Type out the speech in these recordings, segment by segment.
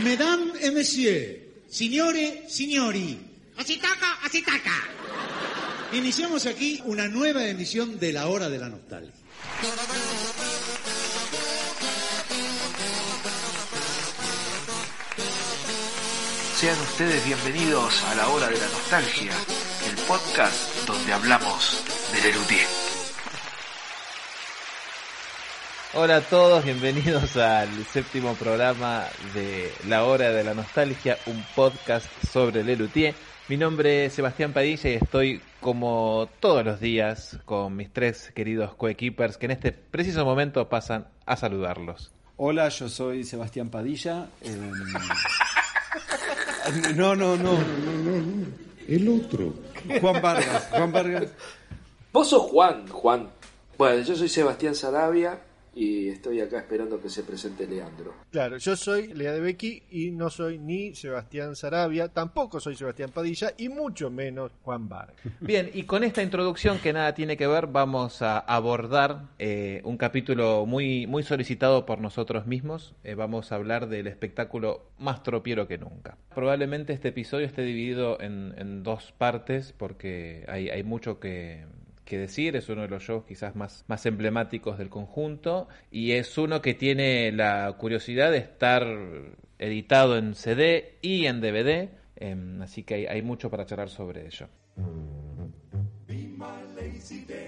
Mesdames et messieurs, signore, signori, Así toca, así toca. iniciamos aquí una nueva emisión de La Hora de la Nostalgia. Sean ustedes bienvenidos a la hora de la nostalgia, el podcast donde hablamos del Elutier. Hola a todos, bienvenidos al séptimo programa de La Hora de la Nostalgia, un podcast sobre el Elutier. Mi nombre es Sebastián Padilla y estoy como todos los días con mis tres queridos coequippers que en este preciso momento pasan a saludarlos. Hola, yo soy Sebastián Padilla. eh, No, no, no. El otro. Juan Vargas. Juan Vargas. Vos sos Juan, Juan. Bueno, yo soy Sebastián Sarabia y estoy acá esperando que se presente Leandro. Claro, yo soy Lea de Becky y no soy ni Sebastián Sarabia, tampoco soy Sebastián Padilla y mucho menos Juan Vargas. Bien, y con esta introducción que nada tiene que ver, vamos a abordar eh, un capítulo muy, muy solicitado por nosotros mismos. Eh, vamos a hablar del espectáculo más tropiero que nunca. Probablemente este episodio esté dividido en, en dos partes porque hay, hay mucho que, decir, es uno de los shows quizás más, más emblemáticos del conjunto y es uno que tiene la curiosidad de estar editado en CD y en DVD, em, así que hay, hay mucho para charlar sobre ello.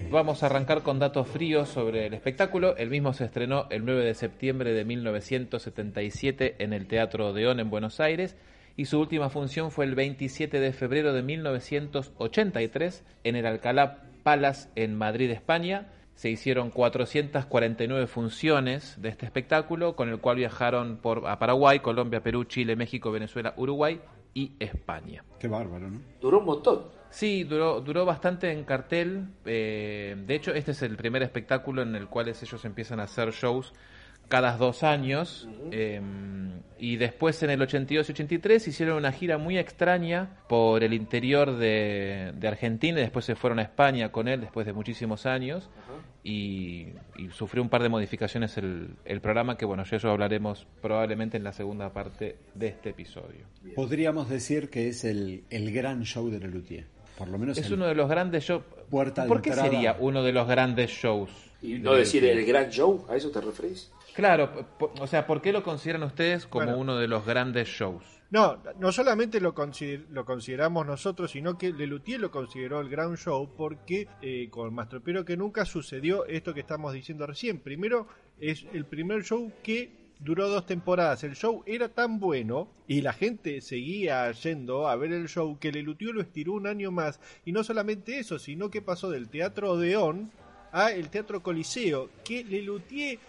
Vamos a arrancar con datos fríos sobre el espectáculo. El mismo se estrenó el 9 de septiembre de 1977 en el Teatro Odeón en Buenos Aires y su última función fue el 27 de febrero de 1983 en el Alcalá Palace en Madrid, España. Se hicieron 449 funciones de este espectáculo, con el cual viajaron por, a Paraguay, Colombia, Perú, Chile, México, Venezuela, Uruguay y España. Qué bárbaro, ¿no? Duró un montón. Sí, duró, duró bastante en cartel. eh, de hecho, este es el primer espectáculo en el cual ellos empiezan a hacer shows cada dos años. eh, y después en el 82 y 83 hicieron una gira muy extraña por el interior de, de Argentina. y Después se fueron a España con él después de muchísimos años. Y, y sufrió un par de modificaciones el, el programa que, bueno, ya eso hablaremos probablemente en la segunda parte de este episodio. Podríamos decir que es el, el gran show de Lelutier. Por lo menos Es el- uno de los grandes shows. Puerta de ¿Por qué entrada. sería uno de los grandes shows? Y de no decir el gran show, ¿a eso te referís? Claro, o sea, ¿por qué lo consideran ustedes como Bueno. uno de los grandes shows? No, no solamente lo, consider- lo consideramos nosotros, sino que Lelutier lo consideró el gran show porque eh, con Más Tropero que nunca sucedió esto que estamos diciendo recién. Primero, es el primer show que duró dos temporadas. El show era tan bueno y la gente seguía yendo a ver el show que Lelutier lo estiró un año más. Y no solamente eso, sino que pasó del Teatro Odeón a el Teatro Coliseo, que Lelutier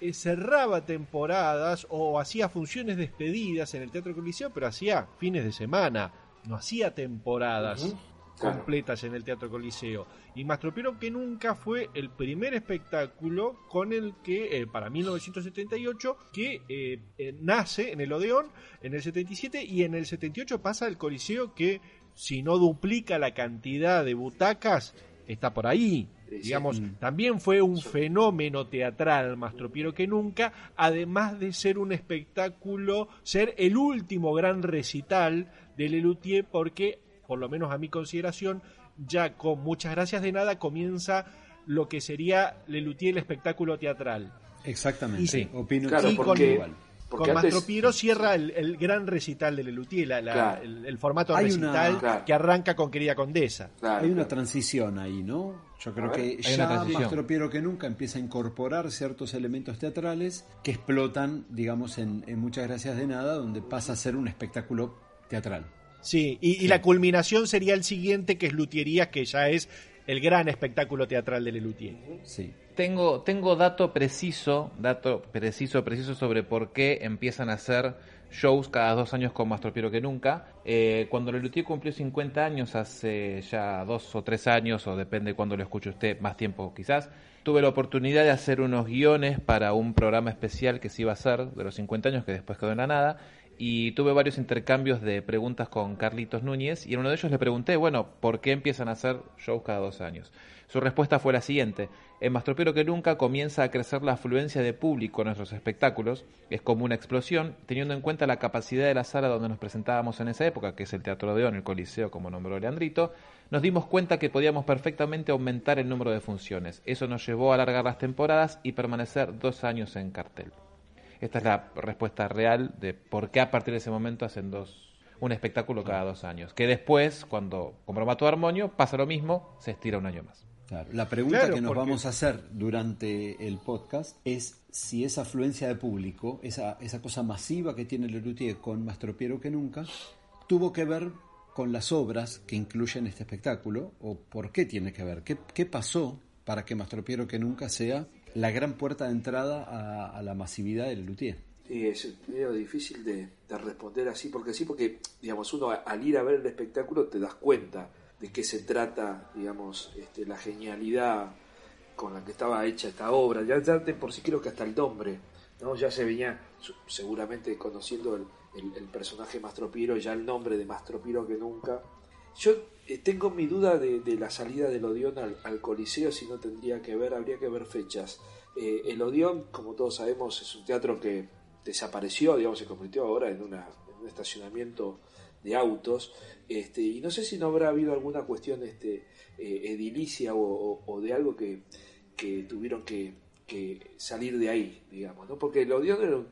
eh, cerraba temporadas o hacía funciones despedidas en el Teatro Coliseo, pero hacía fines de semana, no hacía temporadas completas en el Teatro Coliseo. Y más tropero que nunca fue el primer espectáculo con el que, eh, para 1978, que eh, eh, nace en el Odeón en el 77 y en el 78 pasa al Coliseo que, si no duplica la cantidad de butacas, está por ahí. Sí. Digamos, también fue un fenómeno teatral más tropiero que nunca, además de ser un espectáculo, ser el último gran recital de Lelutier, porque, por lo menos a mi consideración, ya con muchas gracias de nada comienza lo que sería Lelutier el espectáculo teatral. Exactamente. Y sí. Opino Claro, porque, igual. Porque con antes- Mastropiero cierra el, el gran recital de Lelutier, la- la- Claro. el, el formato Hay una- recital Claro. que arranca con Querida Condesa. Claro, Hay una claro. transición ahí, ¿no? Yo creo ver. que ya tropiero que nunca empieza a incorporar ciertos elementos teatrales que explotan, digamos, en, en Muchas Gracias de Nada, donde pasa a ser un espectáculo teatral. Sí, y, y la culminación sería el siguiente, que es Luthierías, que ya es el gran espectáculo teatral de Lelutier. Sí. Tengo, tengo dato preciso, dato preciso, preciso sobre por qué empiezan a hacer shows cada dos años con más tropiero que nunca. Eh, cuando Lelutier cumplió 50 años, hace ya dos o tres años, o depende cuando lo escuche usted, más tiempo quizás, tuve la oportunidad de hacer unos guiones para un programa especial que se iba a hacer de los 50 años, que después quedó en la nada. Y tuve varios intercambios de preguntas con Carlitos Núñez y en uno de ellos le pregunté, bueno, ¿por qué empiezan a hacer shows cada dos años? Su respuesta fue la siguiente, en Mastropiero que nunca comienza a crecer la afluencia de público en nuestros espectáculos, es como una explosión, teniendo en cuenta la capacidad de la sala donde nos presentábamos en esa época, que es el Teatro Odeón, el Coliseo, como nombró Leandrito, nos dimos cuenta que podíamos perfectamente aumentar el número de funciones. Eso nos llevó a alargar las temporadas y permanecer dos años en cartel. Esta es la respuesta real de por qué a partir de ese momento hacen dos, un espectáculo cada dos años. Que después, cuando comprometió Armonio, pasa lo mismo, se estira un año más. Claro. La pregunta Claro, que nos porque- vamos a hacer durante el podcast es si esa afluencia de público, esa, esa cosa masiva que tiene Lelutier con Más Tropiero que nunca, tuvo que ver con las obras que incluyen este espectáculo o por qué tiene que ver. ¿Qué, qué pasó para que Más Tropiero que nunca sea la gran puerta de entrada a, la masividad de Lelutier? Sí, es medio difícil de, de responder así, porque sí, porque, digamos, uno al ir a ver el espectáculo te das cuenta de qué se trata, digamos, este, la genialidad con la que estaba hecha esta obra. Ya, ya por sí creo que hasta el nombre, ¿no? Ya se venía seguramente conociendo el, el- el personaje Mastropiero, ya el nombre de Mastropiero que nunca. Yo eh, tengo mi duda de, de la salida del Odeón al, al Coliseo, si no tendría que ver, habría que ver fechas. Eh, el Odeón, como todos sabemos, es un teatro que desapareció, digamos, se convirtió ahora en, una, un estacionamiento de autos, este, y no sé si no habrá habido alguna cuestión este, eh, edilicia o, o- o de algo que, que tuvieron que, que salir de ahí, digamos, ¿no? Porque el Odeón era un,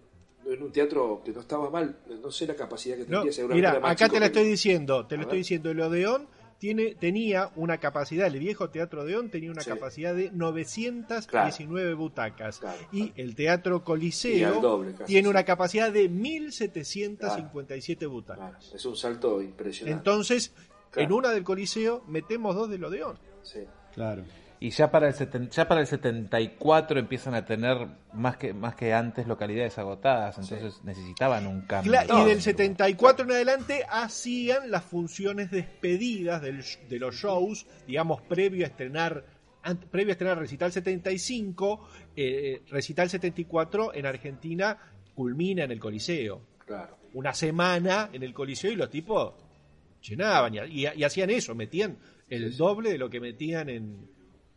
era un teatro que no estaba mal, no sé la capacidad que No, tendría, seguramente mira, acá te lo que- estoy diciendo, te lo estoy diciendo, el Odeón tiene, tenía una capacidad, el viejo Teatro Odeón tenía una Sí. capacidad de 919 butacas Claro, y el Teatro Coliseo doble, casi, tiene sí. una capacidad de 1757 butacas. Es un salto impresionante. Entonces, en una del Coliseo metemos dos del Odeón. Sí. Claro. Y ya para el seten- ya para el 74 empiezan a tener más que más que antes localidades agotadas, entonces necesitaban un cambio. Y del sí, 74 en adelante hacían las funciones despedidas del de los shows, digamos, previo a estrenar ant- previo a estrenar Recital 75, eh, Recital 74 en Argentina culmina en el Coliseo. Claro. Una semana en el Coliseo y los tipos llenaban y, y- y hacían eso, metían el doble de lo que metían en,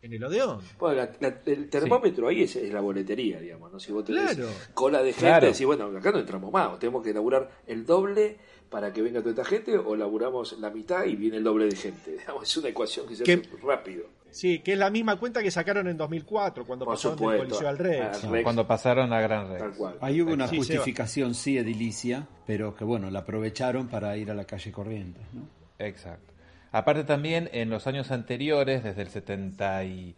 en el Odeón. Bueno, la- la- el termómetro ahí es, es la boletería, digamos, ¿no? Si vos tenés Claro. cola de gente, Claro. decís, bueno, acá no entramos más, tenemos que laburar el doble para que venga toda esta gente, o laburamos la mitad y viene el doble de gente. Digamos, es una ecuación que se Que- hace rápido. Sí, que es la misma cuenta que sacaron en 2004 cuando Por pasaron del supuesto. Coliseo al Rex. Rex, Cuando pasaron a Gran Rex. tal cual. Ahí hubo una Sí, justificación, sí, edilicia, pero que bueno, la aprovecharon para ir a la calle Corrientes, ¿no? Exacto. Aparte también en los años anteriores, desde el 70 y...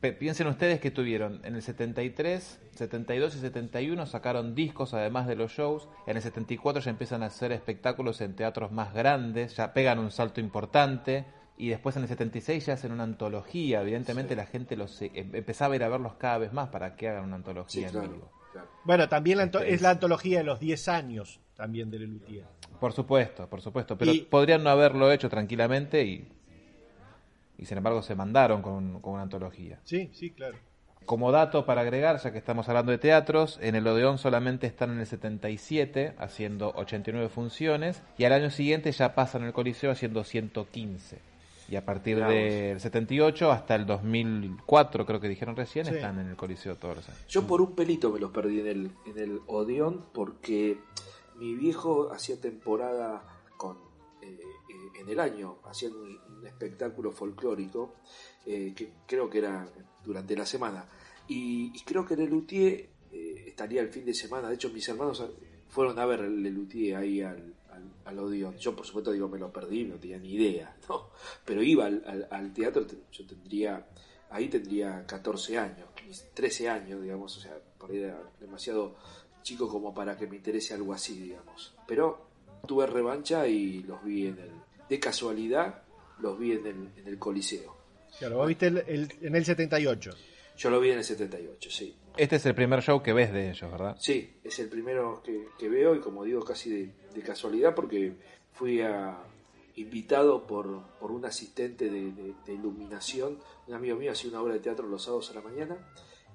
pe- Piensen ustedes que tuvieron en el 73, 72 y 71 sacaron discos además de los shows. En el 74 ya empiezan a hacer espectáculos en teatros más grandes, ya pegan un salto importante. Y después en el 76 ya hacen una antología. Evidentemente la gente los eh, empezaba a ir a verlos cada vez más para que hagan una Sí, antología en claro, vivo. claro. Bueno, también la anto- Este, es la antología de los 10 años también de Lelutier. Por supuesto, por supuesto. Pero Y- podrían no haberlo hecho tranquilamente y, y sin embargo se mandaron con, con una antología. Sí, sí, claro. Como dato para agregar, ya que estamos hablando de teatros, en el Odeón solamente están en el 77 haciendo 89 funciones y al año siguiente ya pasan el Coliseo haciendo 115. Y a partir Mirá del 78 hasta el 2004, creo que dijeron recién, Sí. están en el Coliseo todos los años. Yo por un pelito me los perdí en el, en el Odeón porque mi viejo hacía temporada con eh, eh, en el año, hacían un, espectáculo folclórico eh, que creo que era durante la semana. Y, creo que Lelutier eh, estaría el fin de semana. De hecho, mis hermanos fueron a ver el Lelutier ahí al, al, al. Yo, por supuesto, digo, me lo perdí, no tenía ni idea, ¿no? Pero iba al, al- teatro, te- yo tendría, ahí tendría 14 años, 15, 13 años, digamos, o sea, por ahí era demasiado chico como para que me interese algo así, digamos. Pero tuve revancha y los vi en el, de casualidad, los vi en el, en el Coliseo. Claro, vos viste el- el- en el 78. Yo lo vi en el 78, sí. Este es el primer show que ves de ellos, ¿verdad? Sí, es el primero que, que veo y como digo casi de, de casualidad porque fui a, invitado por, por un asistente de, de- de iluminación, un amigo mío hacía una obra de teatro los sábados a la mañana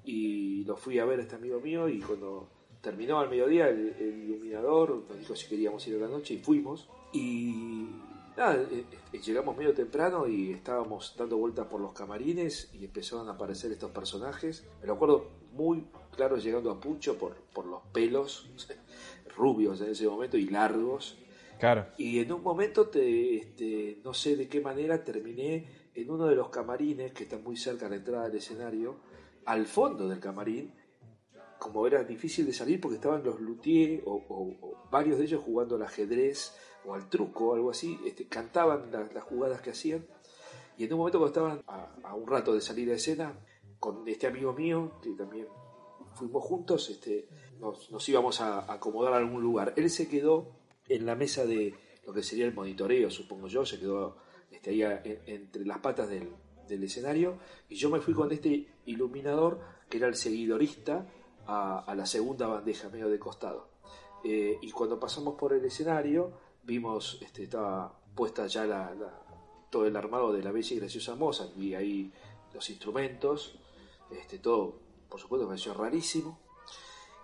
y lo fui a ver a este amigo mío y cuando terminó al mediodía el, el iluminador, nos dijo si queríamos ir a la noche y fuimos. Y nada, eh, eh, llegamos medio temprano y estábamos dando vueltas por los camarines y empezaron a aparecer estos personajes. Me lo acuerdo muy claro llegando a Pucho por, por los pelos rubios en ese momento y largos. Claro. Y en un momento, te, este, no sé de qué manera, terminé en uno de los camarines que está muy cerca de la entrada del escenario, al fondo del camarín, como era difícil de salir porque estaban los luthiers o, o- o varios de ellos jugando al ajedrez o al truco o algo así, este, cantaban la- las jugadas que hacían. Y en un momento cuando estaban a, a un rato de salir a escena, con este amigo mío, que también fuimos juntos, este, nos, nos íbamos a, a acomodar a algún lugar. Él se quedó en la mesa de lo que sería el monitoreo, supongo yo, se quedó este, ahí a- en- entre las patas del, del escenario y yo me fui con este iluminador que era el seguidorista a, a la segunda bandeja, medio de costado. Eh, y cuando pasamos por el escenario, vimos, este, estaba puesta ya la, la- todo el armado de la bella y graciosa moza, vi ahí los instrumentos, este, todo, por supuesto, me pareció rarísimo.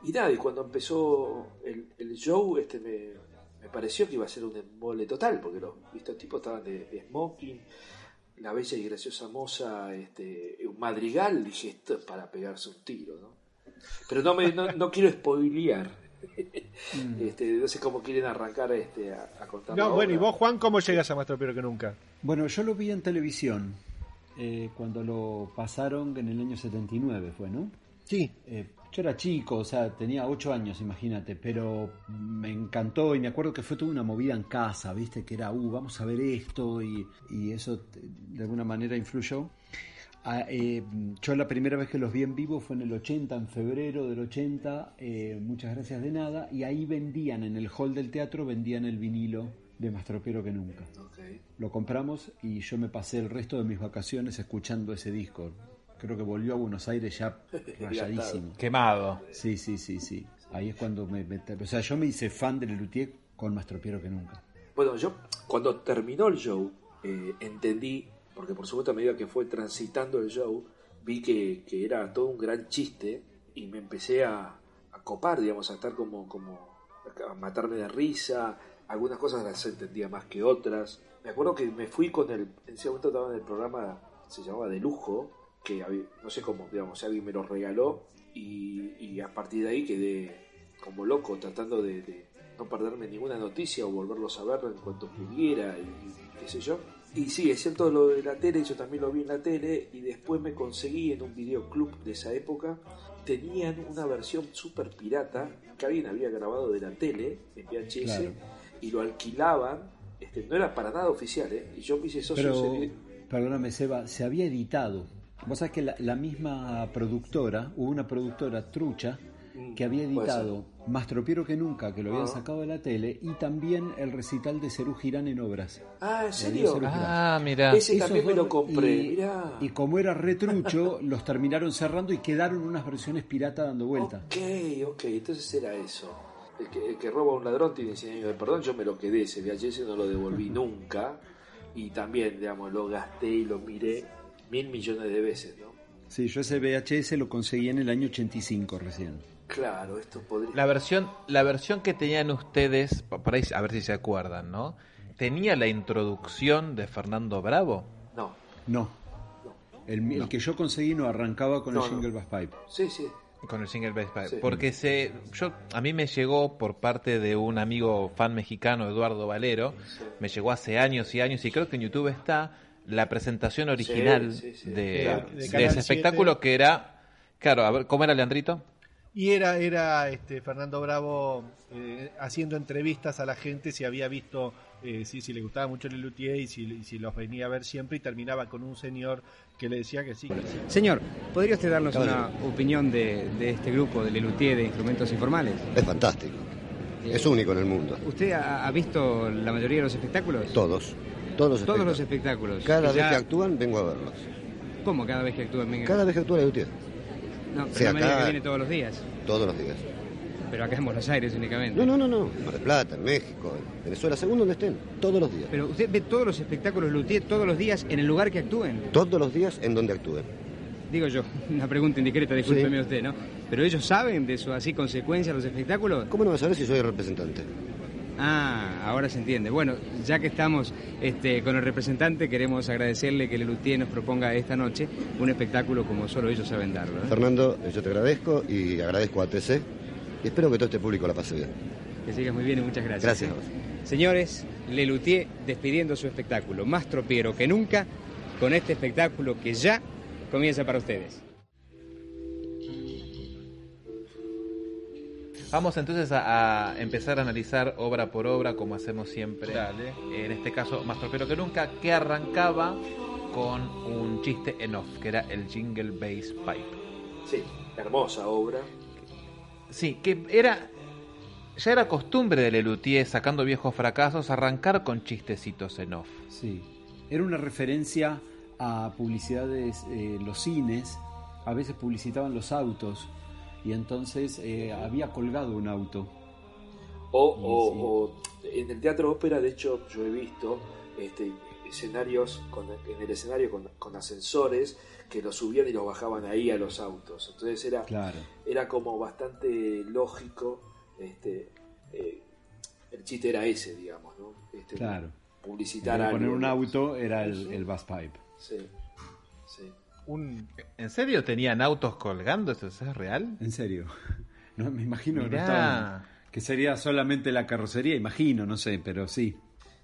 Y nada, y cuando empezó el, el show, este me, me pareció que iba a ser un embole total, porque los estos tipos estaban de, de smoking, la bella y graciosa moza, este, un madrigal, dije, esto es para pegarse un tiro, ¿no? Pero no, me, no, no quiero spoilear. este, no sé cómo quieren arrancar este, a, a contar. No, bueno, ¿y vos, Juan, cómo llegas a Más Tropero que nunca? Bueno, yo lo vi en televisión eh, cuando lo pasaron en el año 79, fue, ¿no? Sí. Eh, yo era chico, o sea, tenía 8 años, imagínate, pero me encantó y me acuerdo que fue toda una movida en casa, ¿viste? Que era, uh, vamos a ver esto y, y eso te- de alguna manera influyó. Ah, eh, yo la primera vez que los vi en vivo fue en el 80, en febrero del 80, eh, muchas gracias de nada, y ahí vendían, en el hall del teatro, vendían el vinilo de Más Tropero que nunca. Lo compramos y yo me pasé el resto de mis vacaciones escuchando ese disco. Creo que volvió a Buenos Aires ya rayadísimo. Quemado. Sí, sí, sí, sí. Ahí es cuando me, me- O sea, yo me hice fan del Luthier con más tropiero que nunca. Bueno, yo cuando terminó el show, eh, entendí, porque por supuesto a medida que fue transitando el show, vi que, que era todo un gran chiste y me empecé a, copar, digamos, a estar como, como, a matarme de risa, algunas cosas las entendía más que otras. Me acuerdo que me fui con el, en ese momento estaba en el programa, se llamaba De Lujo, que no sé cómo, digamos, alguien me lo regaló y, a partir de ahí quedé como loco tratando de, no perderme ninguna noticia o volverlo a ver en cuanto pudiera y qué sé yo. Y sí, es cierto lo de la tele, yo también lo vi en la tele y después me conseguí en un videoclub de esa época, tenían una versión super pirata que alguien había grabado de la tele en VHS Claro. y lo alquilaban, este, no era para nada oficial, ¿eh? y yo me hice socio Pero, perdóname, Seba, se había editado. Vos sabés que la, la misma productora, hubo una productora trucha que había Mm, puede ser. editado Más tropiero que nunca, que lo habían Ah. sacado de la tele, y también el recital de Cerú Girán en obras. Ah, ¿en serio? Ah, mira. Ese Esos también me lo compré, y, mirá. y como era retrucho, los terminaron cerrando y quedaron unas versiones pirata dando vuelta. Ok, ok, entonces era eso. El que, el que roba a un ladrón tiene 100 años de perdón, yo me lo quedé, ese VHS no lo devolví nunca. Y también, digamos, lo gasté y lo miré mil millones de veces, ¿no? Sí, yo ese VHS lo conseguí en el año 85 recién. Claro, esto podría... La versión, la versión que tenían ustedes, pa- para ahí, a ver si se acuerdan, ¿no? Tenía la introducción de Fernando Bravo. No, No, no. el, el que yo conseguí no arrancaba con No, el no. jingle bass pipe. Sí, sí. Con el single bass pipe. Sí. Porque se, yo, a mí me llegó por parte de un amigo fan mexicano, Eduardo Valero, Sí. me llegó hace años y años, y creo que en YouTube está la presentación original sí, sí. de, Claro. De de Canal ese espectáculo 7. que era, claro, a ver, ¿cómo era Leandrito? Y era, era este Fernando Bravo eh, haciendo entrevistas a la gente si había visto, eh, si, si le gustaba mucho el Luthier y si, si los venía a ver siempre y terminaba con un señor que le decía que sí, que sí. Señor, ¿podría usted darnos una opinión de, de este grupo de Lelutier de instrumentos informales? Es fantástico. Es único en el mundo. ¿Usted ha, ha visto la mayoría de los espectáculos? Todos. Todos los Todos los espectáculos. espectáculos. Cada vez ya- que actúan, vengo a verlos. ¿Cómo cada vez que actúan? Cada vez que actúa Luthier. No, pero no me diga acá- que viene todos los días. Todos los días. Pero acá en Buenos Aires únicamente. No, no, no, no. En Mar del Plata, en México, en Venezuela, según donde estén. Todos los días. Pero usted ve todos los espectáculos Luthier todos los días en el lugar que actúen. Todos los días en donde actúen. Digo yo, una pregunta indiscreta, discúlpeme Sí. usted, ¿no? Pero ellos saben de su así consecuencias los espectáculos. ¿Cómo no vas a saber si soy el representante? Ah, ahora se entiende. Bueno, ya que estamos este, con el representante, queremos agradecerle que Lelutier nos proponga esta noche un espectáculo como solo ellos saben darlo. ¿eh? Fernando, yo te agradezco y agradezco a TC y espero que todo este público la pase bien. Que sigas muy bien y muchas gracias. Gracias. Señores, Lelutier despidiendo su espectáculo, más tropiero que nunca, con este espectáculo que ya comienza para ustedes. Vamos entonces a, a empezar a analizar obra por obra, como hacemos siempre. Dale. En este caso, más tropero que nunca, que arrancaba con un chiste en off, que era el Jingle Bass Pipe. Sí, hermosa obra. Sí, que era. Ya era costumbre de Lelutier, sacando viejos fracasos, arrancar con chistecitos en off. Sí. Era una referencia a publicidades, eh, los cines, a veces publicitaban los autos y entonces eh, había colgado un auto. O, Y o- sí. o en el teatro ópera, de hecho, yo he visto este, escenarios con, en el escenario con, con ascensores que los subían y los bajaban ahí a los autos. Entonces era, Claro. era como bastante lógico. Este, eh, el chiste era ese, digamos, ¿no? Este, Claro. Publicitar de poner algo, un auto era el, el bus pipe. Sí, sí. Un, ¿En serio tenían autos colgando? ¿Eso es real? En serio. No, me imagino que, estaban- que sería solamente la carrocería, imagino, no sé, pero sí.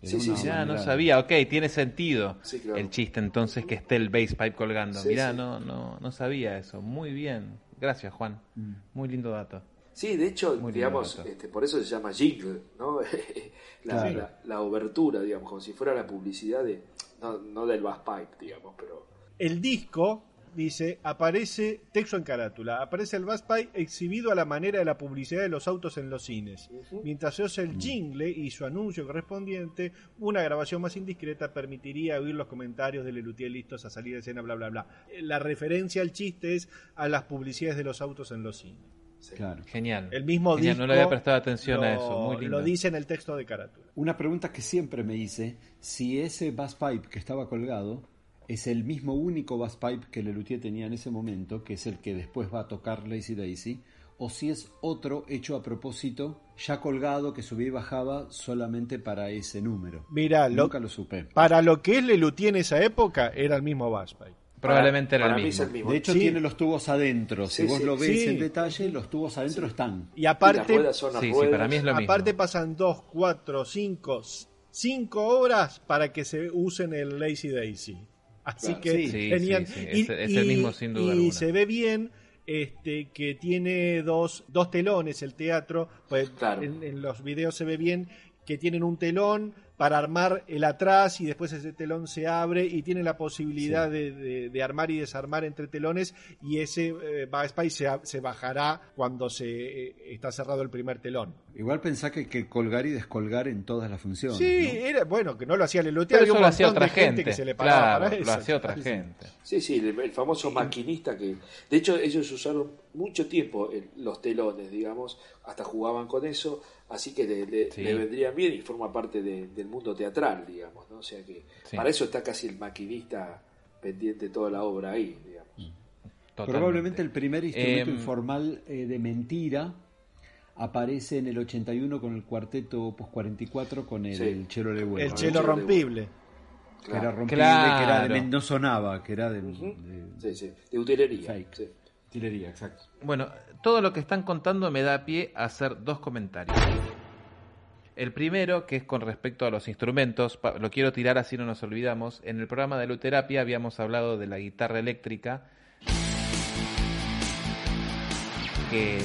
Sí, sí, sí. Ya, no sabía, ok, tiene sentido Sí, claro. el chiste entonces que esté el bass pipe colgando. Sí, Mirá, sí. no, no, no sabía eso. Muy bien. Gracias, Juan. Mm. Muy lindo dato. Sí, de hecho, Muy digamos, este, por eso se llama jingle, ¿no? la, Claro. la, la obertura, digamos, como si fuera la publicidad de, no, no del bass pipe, digamos, pero el disco dice aparece texto en carátula aparece el Bass Pipe exhibido a la manera de la publicidad de los autos en los cines mientras se oye el jingle y su anuncio correspondiente una grabación más indiscreta permitiría oír los comentarios de Lelutier listos a salir de escena bla bla bla la referencia al chiste es a las publicidades de los autos en los cines Claro. Genial. el mismo Genial, disco No le había prestado atención a eso. Muy lindo. lo dice en el texto de carátula Una pregunta que siempre me hice, si ese bus pipe que estaba colgado es el mismo único bus pipe que Lelutier tenía en ese momento, que es el que después va a tocar Lazy Daisy, o si es otro hecho a propósito, ya colgado, que subía y bajaba solamente para ese número. Mira, lo- Nunca lo supe. para lo que es Lelutier en esa época era el mismo Bass Pipe Probablemente era para el mismo. el mismo. De hecho, Sí. tiene los tubos adentro. Si Sí, vos sí. lo ves Sí. en detalle, los tubos adentro están. y Y las aparte ruedas son las Sí, sí, ruedas. para mí es lo mismo. Aparte pasan dos, cuatro, cinco, s- cinco horas para que se usen el Lazy Daisy. Así Claro. que Sí, tenían sí, sí, y, es- es el y- mismo sin duda y alguna. se ve bien este que tiene dos, dos telones el teatro, pues Claro. en, en los videos se ve bien que tienen un telón para armar el atrás y después ese telón se abre y tiene la posibilidad de, de- de armar y desarmar entre telones y ese eh, backspace se, se bajará cuando se eh, está cerrado el primer telón. Igual pensá que hay que colgar y descolgar en todas las funciones. Sí, ¿no? era bueno que no lo hacía Pero había eso un lo hacía montón otra de gente, gente. que se le pagaba Claro, para lo hacía otra gente. Sí, sí, el, el famoso maquinista que... De hecho, ellos usaron mucho tiempo el- los telones, digamos, hasta jugaban con eso, así que le, le- Sí. le vendrían bien y forma parte de- del mundo teatral, digamos, ¿no? O sea que Sí. para eso está casi el maquinista pendiente de toda la obra ahí, digamos. Totalmente. Probablemente el primer instrumento Em, informal eh, de mentira aparece en el 81 con el cuarteto Opus 44 con el, Sí. el Chelo Legüero. El ¿no? chelo rompible. Que era Claro. rompible, que era de, no sonaba, que era de, Ujú. de- Sí, sí, de utilería. Fake. Bueno, todo lo que están contando me da pie a hacer dos comentarios. El primero, que es con respecto a los instrumentos, lo quiero tirar así no nos olvidamos. En el programa de Luterapia habíamos hablado de la guitarra eléctrica, que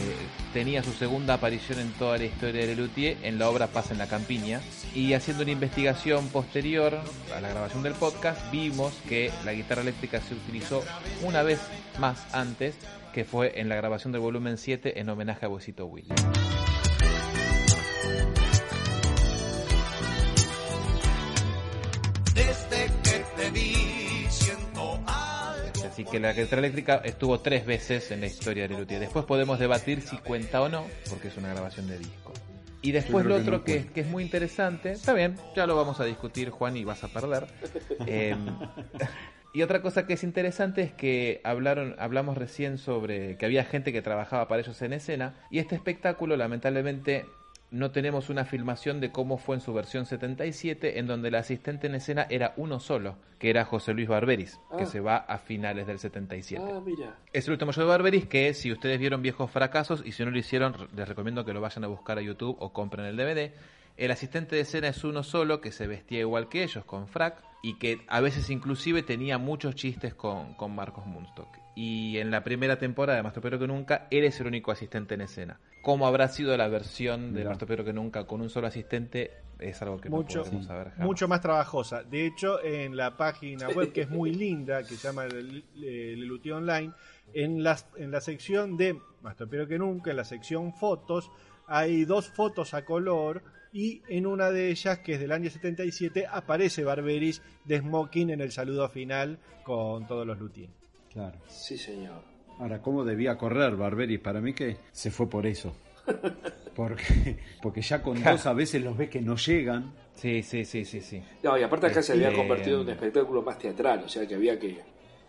tenía su segunda aparición en toda la historia de Lelutier en la obra Paz en la Campiña. Y haciendo una investigación posterior a la grabación del podcast, vimos que la guitarra eléctrica se utilizó una vez más antes, que fue en la grabación del volumen 7 en homenaje a Huesito Willy. Así que la guitarra eléctrica estuvo tres veces en la historia de Lelutier. Después podemos debatir si cuenta o no, porque es una grabación de disco. Y después lo otro que, es muy interesante, está bien, ya lo vamos a discutir Juan y vas a perder. Eh, Y otra cosa que es interesante es que hablaron, hablamos recién sobre que había gente que trabajaba para ellos en escena y este espectáculo lamentablemente no tenemos una filmación de cómo fue en su versión 77 en donde el asistente en escena era uno solo, que era José Luis Barberis, que Ah. se va a finales del 77. Ah, mira. Es el último show de Barberis que si ustedes vieron viejos fracasos y si no lo hicieron, les recomiendo que lo vayan a buscar a YouTube o compren el DVD. El asistente de escena es uno solo que se vestía igual que ellos, con frac, y que a veces inclusive tenía muchos chistes con, con Marcos Munstock. Y en la primera temporada de Más Tropero que Nunca, él es el único asistente en escena. ¿Cómo habrá sido la versión de. Más Tropero que Nunca con un solo asistente? Es algo que Mucho, no podemos saber jamás. mucho más trabajosa. De hecho, en la página web, que es muy linda, que se llama Lelutier Online, en la, en la sección de Más Tropero que Nunca, en la sección fotos, hay dos fotos a color y en una de ellas, que es del año 77, aparece Barberis de smoking en el saludo final con todos los Luthier. Claro. Sí, señor. Ahora, ¿cómo debía correr Barberis? Para mí que se fue por eso. Porque, porque ya con dos a veces los ves que no llegan. Sí, sí, sí, sí, sí. No, y aparte acá se había convertido en un espectáculo más teatral, o sea que había que,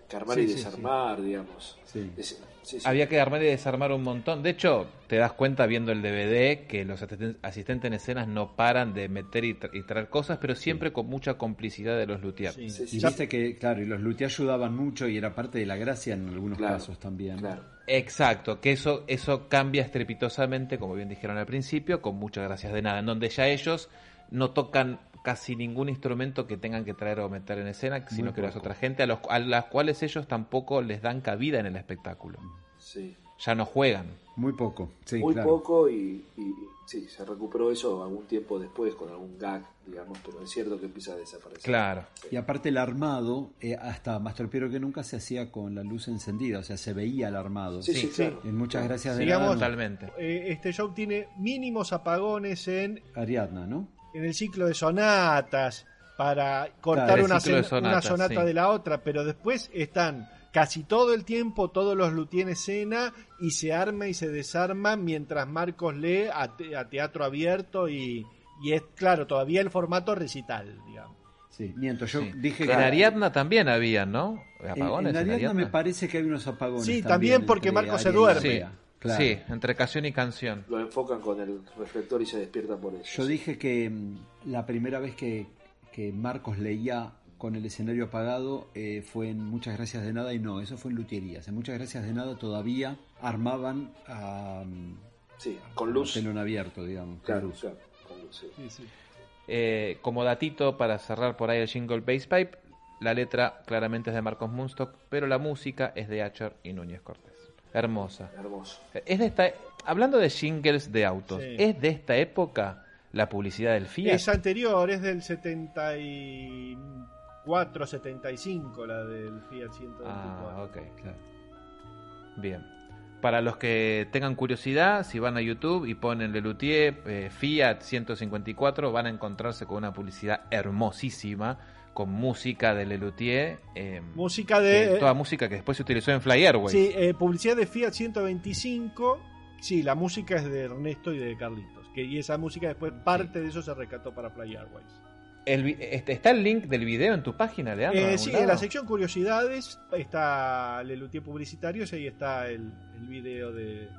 que armar Sí, y sí, desarmar, digamos. Sí. Es- sí, sí. Había que armar y desarmar un montón. De hecho, te das cuenta viendo el DVD que los asisten- asistentes en escenas no paran de meter y, tra- y traer cosas, pero siempre con mucha complicidad de los luthiers. Sí. Sí, sí, Y sí. viste que, claro, y los Luthier ayudaban mucho y era parte de la gracia en algunos Claro, casos también. Claro. Exacto, que eso, eso cambia estrepitosamente, como bien dijeron al principio, con muchas gracias de nada, en donde ya ellos no tocan casi ningún instrumento que tengan que traer o meter en escena, sino que poco. otra gente, a, los, a las cuales ellos tampoco les dan cabida en el espectáculo. Sí. Ya no juegan. Muy poco, sí, Muy claro. poco y, y sí, se recuperó eso algún tiempo después con algún gag, digamos, pero es cierto que empieza a desaparecer. Claro. Y aparte el armado, eh, hasta más tropiero que nunca se hacía con la luz encendida, o sea, se veía el armado. Sí, sí, Sí, claro. En muchas gracias de Sigamos. nada, Totalmente. Eh, este show tiene mínimos apagones en Ariadna, ¿no? En el ciclo de sonatas para cortar Claro, una, cen- una sonata sí. de la otra, pero después están casi todo el tiempo todos los luthier en escena y se arma y se desarma mientras Marcos lee a, te- a teatro abierto y, y es claro, todavía el formato recital, digamos. Sí, miento, yo Sí. dije En que... Ariadna también había, ¿no? En, Apagones. en Ariadna me parece que hay unos apagones. Sí, también porque entre Marco se duerme. Sí. Claro. sí, entre canción y canción. Lo enfocan con el reflector y se despiertan por eso. Yo dije que mm, la primera vez que, que Marcos leía con el escenario apagado eh, fue en Muchas Gracias de Nada y no, eso fue en Luterías. En Muchas Gracias de Nada todavía armaban a, Sí, con luz. telón abierto, digamos. con Claro, luz. claro, con luz, sí. Eh, como datito para cerrar por ahí el jingle Bass Pipe, la letra claramente es de Marcos Munstock, pero la música es de Acher y Núñez Cortés. Hermosa. Hermoso. Es de esta, hablando de jingles de autos, Sí. ¿es de esta época la publicidad del Fiat? Es anterior, es del 74, 75 la del Fiat 124. Ah, ok, claro. Bien. Para los que tengan curiosidad, si van a YouTube y ponen Lelutier eh, Fiat 154, van a encontrarse con una publicidad hermosísima, con música de Lelutier. eh, Música de... toda música que después se utilizó en Fly Airways. Sí, eh, publicidad de Fiat 125. Sí, la música es de Ernesto y de Carlitos. Que, y esa música después, parte de eso se rescató para Play Airways. El este- ¿Está el link del video en tu página, Leandro? Eh, sí, lado? en la sección curiosidades está Lelutier Publicitarios y ahí está el, el video de,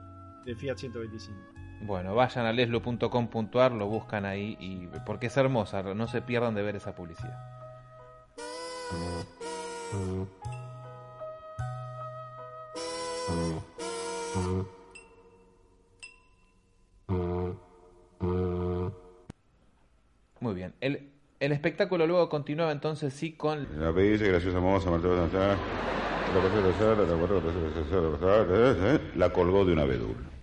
de Fiat 125. Bueno, vayan a leslo.com.ar, lo buscan ahí, y porque es hermosa, no se pierdan de ver esa publicidad. Muy bien. El, el espectáculo luego continuaba entonces sí con La bella y graciosa moza la colgó de un abedul.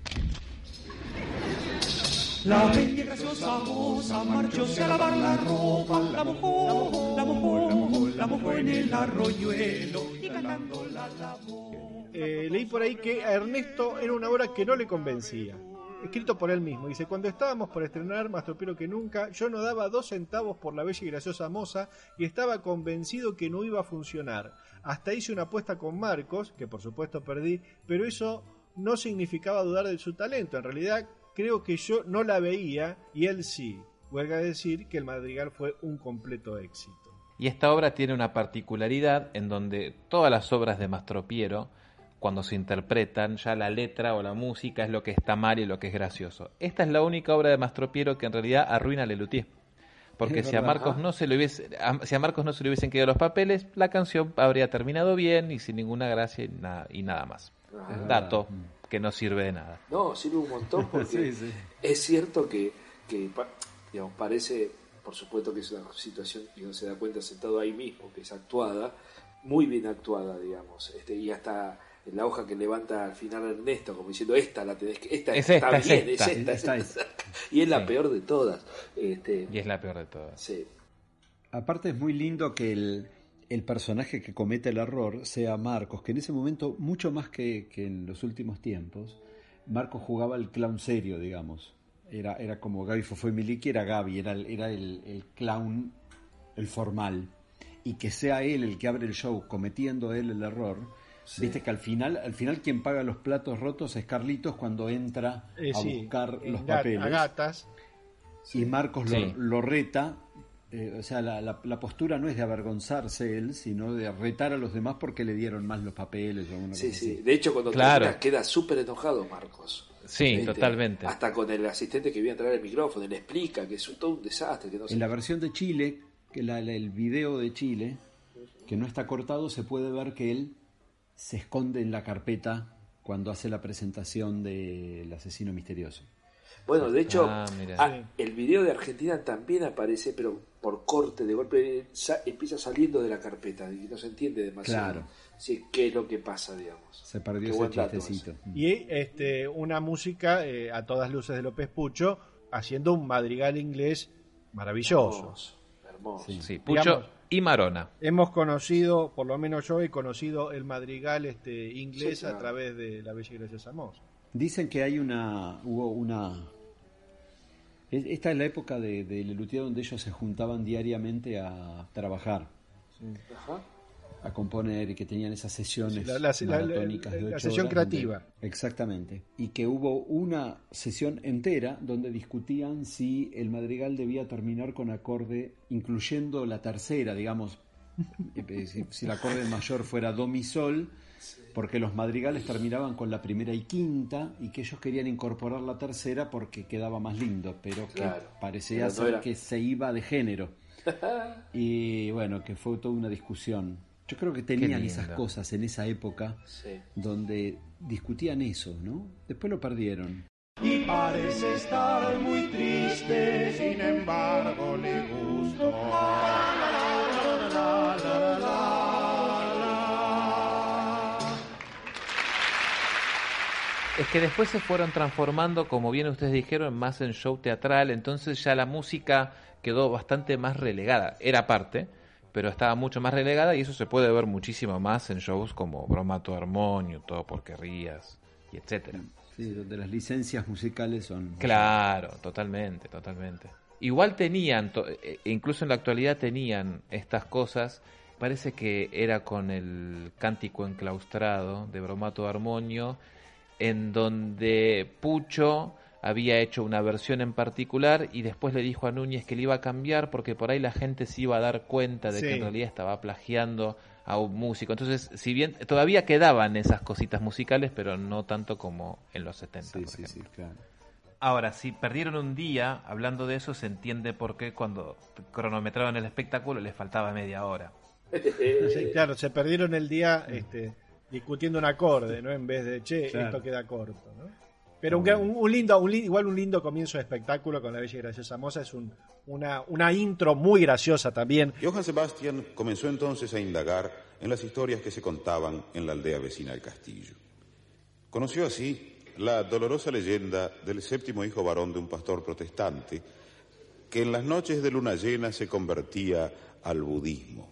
La bella y graciosa moza marchóse a lavar la ropa, la mojó, la mojó, la mojó en el arroyuelo y cantando la lavó. Eh, leí por ahí que a Ernesto era una obra que no le convencía. Escrito por él mismo. Dice, cuando estábamos por estrenar Más tropero que nunca, yo no daba dos centavos por la bella y graciosa moza y estaba convencido que no iba a funcionar. Hasta hice una apuesta con Marcos, que por supuesto perdí, pero eso no significaba dudar de su talento. En realidad creo que yo no la veía y él sí. Huelga decir que el Madrigal fue un completo éxito. Y esta obra tiene una particularidad en donde todas las obras de Mastro Piero, cuando se interpretan, ya la letra o la música es lo que está mal y lo que es gracioso. Esta es la única obra de Mastro Piero que en realidad arruina a Lelutier. Porque si a. Marcos no se le hubiese, a- si a Marcos no se le hubiesen quedado los papeles, la canción habría terminado bien y sin ninguna gracia y, nada- y nada más. Dato que no sirve de nada. No, sirve un montón porque Sí, sí. es cierto que, que digamos, parece, por supuesto que es una situación y uno se da cuenta sentado ahí mismo, que es actuada, muy bien actuada, digamos, este, y hasta en la hoja que levanta al final Ernesto, como diciendo, esta la tenés que, esta Es está esta, es bien, esta. es esta, es Esta esta. y es la Sí. peor de todas. Este, Y es la peor de todas. sí. Aparte es muy lindo que el, el personaje que comete el error sea Marcos, que en ese momento, mucho más que, que en los últimos tiempos, Marcos jugaba el clown serio, digamos. Era, era como Gaby Fofo Miliki, era Gaby, era, el, era el, el clown, el formal. Y que sea él el que abre el show cometiendo él el error. Viste que al final, al final quien paga los platos rotos es Carlitos cuando entra Eh, a sí, buscar los papeles A gatas. y Marcos lo, lo reta. Eh, o sea, la, la- la postura no es de avergonzarse él, sino de retar a los demás porque le dieron más los papeles o alguna Sí, cosa sí. así. De hecho, cuando Claro. termina, queda súper enojado Marcos. Sí, Este, totalmente. Hasta con el asistente que viene a traer el micrófono, y le explica que es un- todo un desastre, que no sé En la versión de Chile, que la- la- el video de Chile, que no está cortado, se puede ver que él se esconde en la carpeta cuando hace la presentación del asesino misterioso. Bueno, de hecho, Ah, ah, el video de Argentina también aparece, pero por corte, de golpe sa- empieza saliendo de la carpeta y no se entiende demasiado. Claro. Sí, qué es lo que pasa, digamos. Se perdió Qué ese dato chistecito. Y este, una música eh, a todas luces de López Pucho, haciendo un madrigal inglés maravilloso. Hermoso, hermoso. Sí. Sí, Pucho Digamos- y Marona. Hemos conocido, por lo menos yo he conocido el madrigal este, inglés Sí, claro. a través de La Bella y Graciosa Moss. Dicen que hay una, hubo una... es- Esta es la época de, de Lelutier donde ellos se juntaban diariamente a trabajar, Ajá. a componer y que tenían esas sesiones Sí, la- la- la- maratónicas de la- la ocho sesión horas creativa. donde- exactamente. Y que hubo una sesión entera donde discutían si el madrigal debía terminar con acorde, incluyendo la tercera, digamos, eh, si, si el acorde mayor fuera do mi sol, porque los madrigales terminaban con la primera y quinta y que ellos querían incorporar la tercera porque quedaba más lindo, pero que Claro. parecía Pero ser era. que se iba de género. y bueno, que fue toda una discusión. Yo creo que tenían esas cosas en esa época Sí. donde discutían eso, ¿no? Después lo perdieron. y parece estar muy triste, sin embargo le gustó. Es que después se fueron transformando, como bien ustedes dijeron, más en show teatral, entonces ya la música quedó bastante más relegada. Era parte, pero estaba mucho más relegada y eso se puede ver muchísimo más en shows como Bromato Armonio, Todo porque rías y etcétera. Sí, donde las licencias musicales son... Claro, totalmente, totalmente. Igual tenían, to- eh, incluso en la actualidad tenían estas cosas. Parece que era con el cántico enclaustrado de Bromato Armonio, en donde Pucho había hecho una versión en particular y después le dijo a Núñez que le iba a cambiar porque por ahí la gente se iba a dar cuenta de que en realidad estaba plagiando a un músico. Entonces, si bien todavía quedaban esas cositas musicales, pero no tanto como en los 70. Sí, por sí, ejemplo. sí, claro. Ahora, si perdieron un día, hablando de eso, se entiende por qué cuando cronometraban el espectáculo les faltaba media hora. Sí, claro, se perdieron el día este, discutiendo un acorde, ¿no? En vez de, che, Claro. esto queda corto, ¿no? Pero un, un- un lindo, un li- igual un lindo comienzo de espectáculo con la Bella y Graciosa Moza es un- una, una intro muy graciosa también. Johann Sebastian comenzó entonces a indagar en las historias que se contaban en la aldea vecina del castillo. Conoció así la dolorosa leyenda del séptimo hijo varón de un pastor protestante que en las noches de luna llena se convertía al budismo.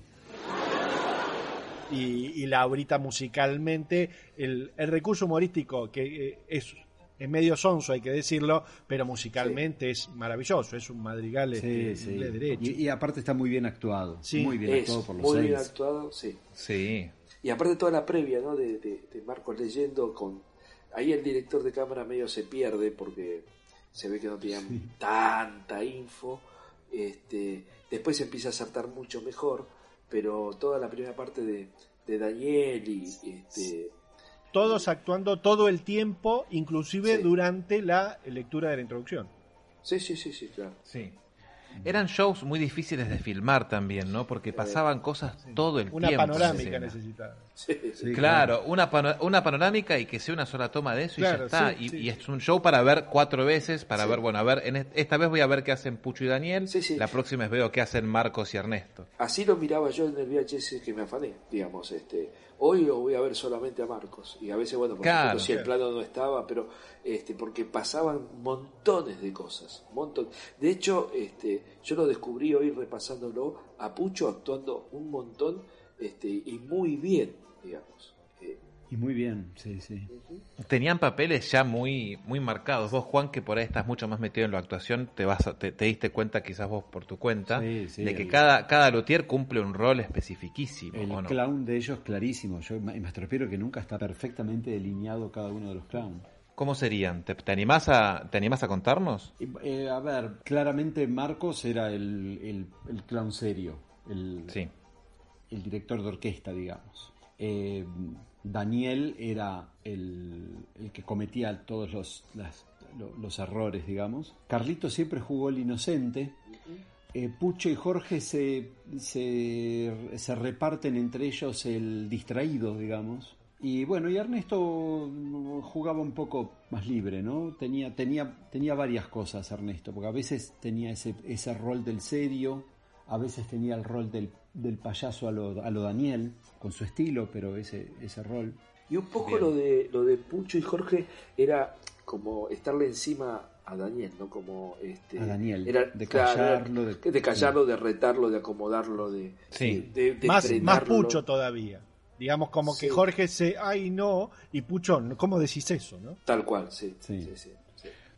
Y, y la ahorita musicalmente, el, el recurso humorístico que eh, es, es medio sonso, hay que decirlo, pero musicalmente es maravilloso, es un madrigal Sí, este, sí. inglés derecho. Y, y aparte está muy bien actuado. Sí. muy bien Es actuado por los muy seis. bien actuado, sí. Sí. Y aparte toda la previa, ¿no? De, de, de Marcos leyendo con... Ahí el director de cámara medio se pierde porque se ve que no tenían tanta info. Este, después se empieza a acertar mucho mejor. Pero toda la primera parte de, de Daniel y este Todos actuando todo el tiempo, inclusive Sí. durante la lectura de la introducción. sí sí sí sí claro Sí. Eran shows muy difíciles de filmar también, ¿no? Porque pasaban cosas todo el Una tiempo. en panorámica escena. necesitaba. Sí, Sí, Claro, una, pano- una panorámica y que sea una sola toma de eso y ya está. sí, y, sí. y es un show para ver cuatro veces, para Sí. ver, bueno, a ver, en est- esta vez voy a ver qué hacen Pucho y Daniel, Sí, sí. la próxima vez veo qué hacen Marcos y Ernesto. así lo miraba yo en el VHS que me afané digamos este hoy lo voy a ver solamente a Marcos y a veces bueno por Claro. si el plano no estaba pero este porque pasaban montones de cosas montón de hecho este yo lo descubrí hoy repasándolo a Pucho actuando un montón este y muy bien digamos Y muy bien, sí, sí. Tenían papeles ya muy muy marcados. Vos, Juan, que por ahí estás mucho más metido en la actuación, te vas a- te, te diste cuenta quizás vos por tu cuenta Sí, sí, de que el- cada cada luthier cumple un rol especificísimo, El ¿o no? clown de ellos clarísimo. Yo me me estropeero que nunca está perfectamente delineado cada uno de los clowns. ¿Cómo serían? ¿Te, te animás a te animás a contarnos? Eh, a ver, claramente Marcos era el, el, el clown serio, el, Sí. el director de orquesta, digamos. Eh, Daniel era el, el que cometía todos los, los errores, digamos. Carlito siempre jugó el inocente. Eh, Pucho y Jorge se, se, se reparten entre ellos el distraído, digamos. Y bueno, y Ernesto jugaba un poco más libre, ¿no? Tenía, tenía, tenía varias cosas Ernesto, porque a veces tenía ese, ese rol del serio, a veces tenía el rol del, del payaso a lo, a lo Daniel, con su estilo, pero ese, ese rol. Y un poco Bien. lo de lo de Pucho y Jorge era como estarle encima a Daniel, ¿no? Como este A Daniel, era, de callarlo, de- de callarlo, de retarlo, de acomodarlo, de Sí. de, de más, más. Pucho todavía. Digamos como que. Jorge se, ay no, y Pucho, ¿cómo decís eso, no? Tal cual, sí, sí, sí.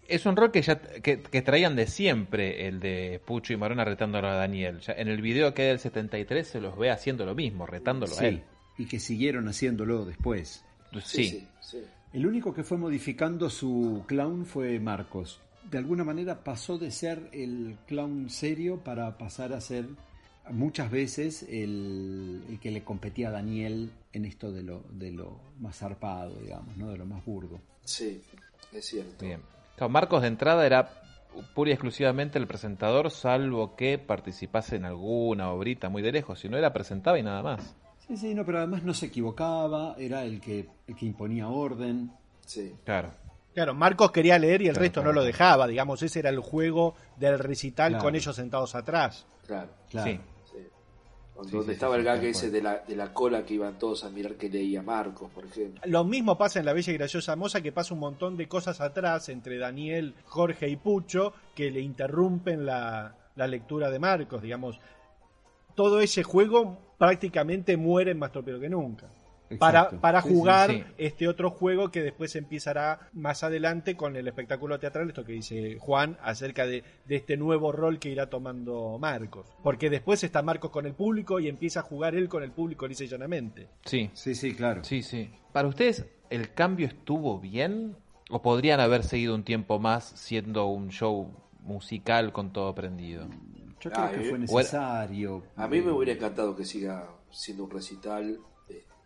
Es un rol que ya que, que traían de siempre el de Pucho y Marona retándolo a Daniel. Ya en el video que hay del 73 se los ve haciendo lo mismo, retándolo a Sí, él. y que siguieron haciéndolo después. Sí. sí, sí. El único que fue modificando su clown fue Marcos. De alguna manera pasó de ser el clown serio para pasar a ser muchas veces el, el que le competía a Daniel en esto de lo, de lo más zarpado, digamos, ¿no? de lo más burdo. Sí, es cierto. Bien. Claro, Marcos de entrada era pura y exclusivamente el presentador, salvo que participase en alguna obrita muy de lejos. Si no era presentaba y nada más. Sí, sí, no, pero además no se equivocaba, era el que, el que imponía orden. Sí. Claro. Claro, Marcos quería leer y el Claro, resto claro, no lo dejaba, digamos, ese era el juego del recital Claro. con ellos sentados atrás. Claro. Claro. Sí. Sí. Donde Sí, estaba sí, el gag ese de la, de la cola que iban todos a mirar que leía Marcos, por ejemplo. Lo mismo pasa en La Bella y Graciosa Moza, que pasa un montón de cosas atrás entre Daniel, Jorge y Pucho que le interrumpen la, la lectura de Marcos, digamos. Todo ese juego prácticamente muere en Más Tropero que nunca. Para, para Sí, sí, jugar sí. este otro juego que después empezará más adelante con el espectáculo teatral, esto que dice Juan, acerca de, de este nuevo rol que irá tomando Marcos. Porque después está Marcos con el público y empieza a jugar él con el público lisa y llanamente. Sí. Sí, sí, claro. Sí, sí. Para ustedes, ¿el cambio estuvo bien? ¿O podrían haber seguido un tiempo más siendo un show musical con todo prendido? Yo creo Ah, que eh. fue necesario. A mí me hubiera encantado que siga siendo un recital.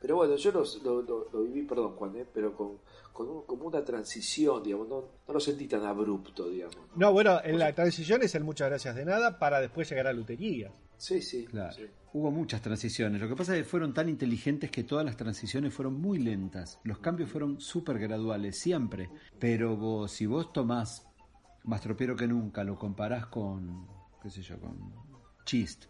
Pero bueno, yo los- lo, lo- lo viví, perdón Juan, eh, pero con, con un- como una transición, digamos, no, no lo sentí tan abrupto, digamos. No, bueno, en la transición es el muchas gracias de nada para después llegar a Lutería. Sí, sí. Claro. sí. Hubo muchas transiciones. Lo que pasa es que fueron tan inteligentes que todas las transiciones fueron muy lentas. Los cambios fueron súper graduales, siempre. Pero vos, si vos tomás más tropero que nunca, lo comparás con, qué sé yo, con Chist,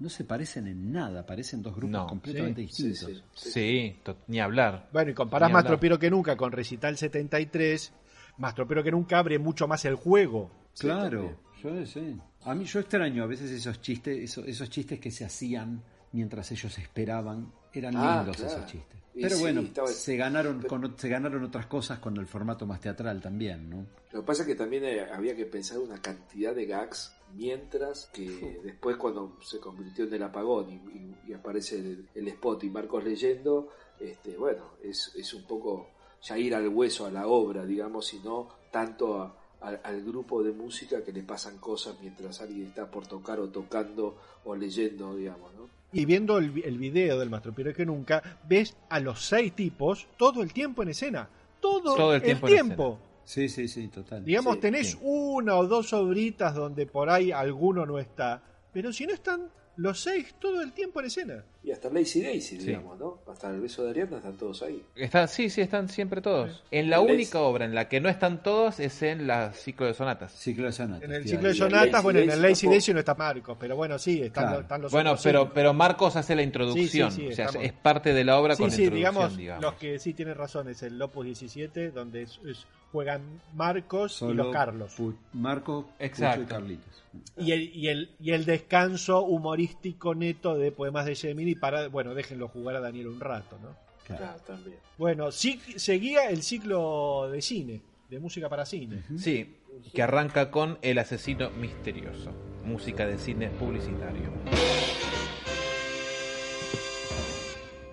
no se parecen en nada, parecen dos grupos No. completamente Sí, distintos. sí, sí. Sí, to- ni hablar. Bueno, y comparás más tropero que nunca con Recital 73, más tropero que nunca abre mucho más el juego. Sí, Claro, yo sé. A mí yo extraño a veces esos chistes, esos, esos chistes que se hacían mientras ellos esperaban. Eran Ah, lindos claro. esos chistes. Y Pero sí, bueno, estaba- se ganaron con, se ganaron otras cosas con el formato más teatral también, ¿no? Lo que pasa es que también eh, había que pensar una cantidad de gags mientras que después cuando se convirtió en el apagón y, y- y aparece el, el spot y Marcos leyendo, este, bueno, es, es un poco ya ir al hueso, a la obra, digamos, y no tanto a- al- al grupo de música que le pasan cosas mientras alguien está por tocar o tocando o leyendo, digamos, ¿no? Y viendo el, vi- el video del Mastro Piero que nunca, ves a los seis tipos todo el tiempo en escena. Todo, Todo el el tiempo Sí, sí, sí, total. Digamos, Sí, tenés sí. una o dos obritas donde por ahí alguno no está. Pero si no están los seis todo el tiempo en escena. Y hasta Lazy Daisy, Sí. digamos, ¿no? Hasta el beso de Ariadna están todos ahí. Está, sí, sí, están siempre todos. En la única obra en la que no están todos es en la ciclo de sonatas. Ciclo de sonatas. En el ciclo de sonatas, Lazy bueno, en el Lazy. Daisy no está Marcos, pero bueno, sí, están, Claro. los- están los Bueno, otros pero, cinco. pero Marcos hace la introducción. Sí, sí, sí, o sea, estamos- es parte de la obra Sí, con la sí, introducción, digamos, digamos. los que sí tienen razón es el Opus 17, donde es- es- juegan Marcos y los Carlos. Pu- Marco, Pucho Exacto. y Carlitos. Y el, y, el, y el descanso humorístico neto de poemas de Gemini para, bueno, déjenlo jugar a Daniel un rato, ¿no? Claro. Claro, también. Bueno, sí, seguía el ciclo de cine, de música para cine. Sí, que arranca con El asesino misterioso, música de cine publicitario.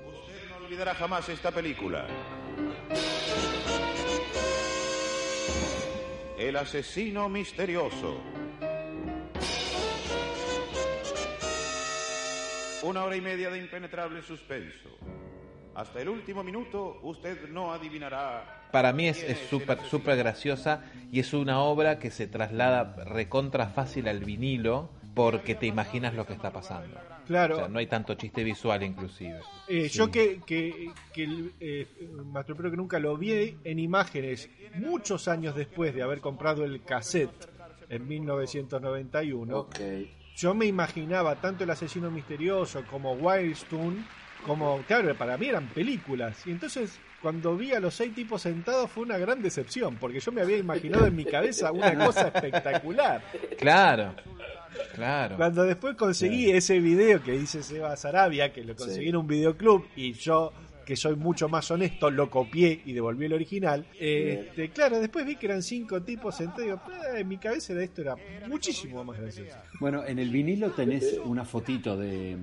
Usted no olvidará jamás esta película. El asesino misterioso. Una hora y media de impenetrable suspenso. Hasta el último minuto usted no adivinará. Para mí es súper súper graciosa y es una obra que se traslada recontra fácil al vinilo porque te imaginas lo que está pasando. Claro. O sea, no hay tanto chiste visual inclusive. Eh, Yo que, que, que el eh, Pero que nunca lo vi en imágenes muchos años después de haber comprado el cassette en 1991, Ok. yo me imaginaba tanto el asesino misterioso como Wildstone, como, claro, para mí eran películas. Y entonces cuando vi a los seis tipos sentados fue una gran decepción, porque yo me había imaginado en mi cabeza una cosa espectacular. Claro, claro. Cuando después conseguí ese video que dice Seba Sarabia, que lo conseguí Sí. en un videoclub y yo, que soy mucho más honesto, lo copié y devolví el original. eh, este, claro, después vi que eran cinco tipos sentados "Ah, en mi cabeza era esto era muchísimo más gracioso. Bueno, en el vinilo tenés una fotito de,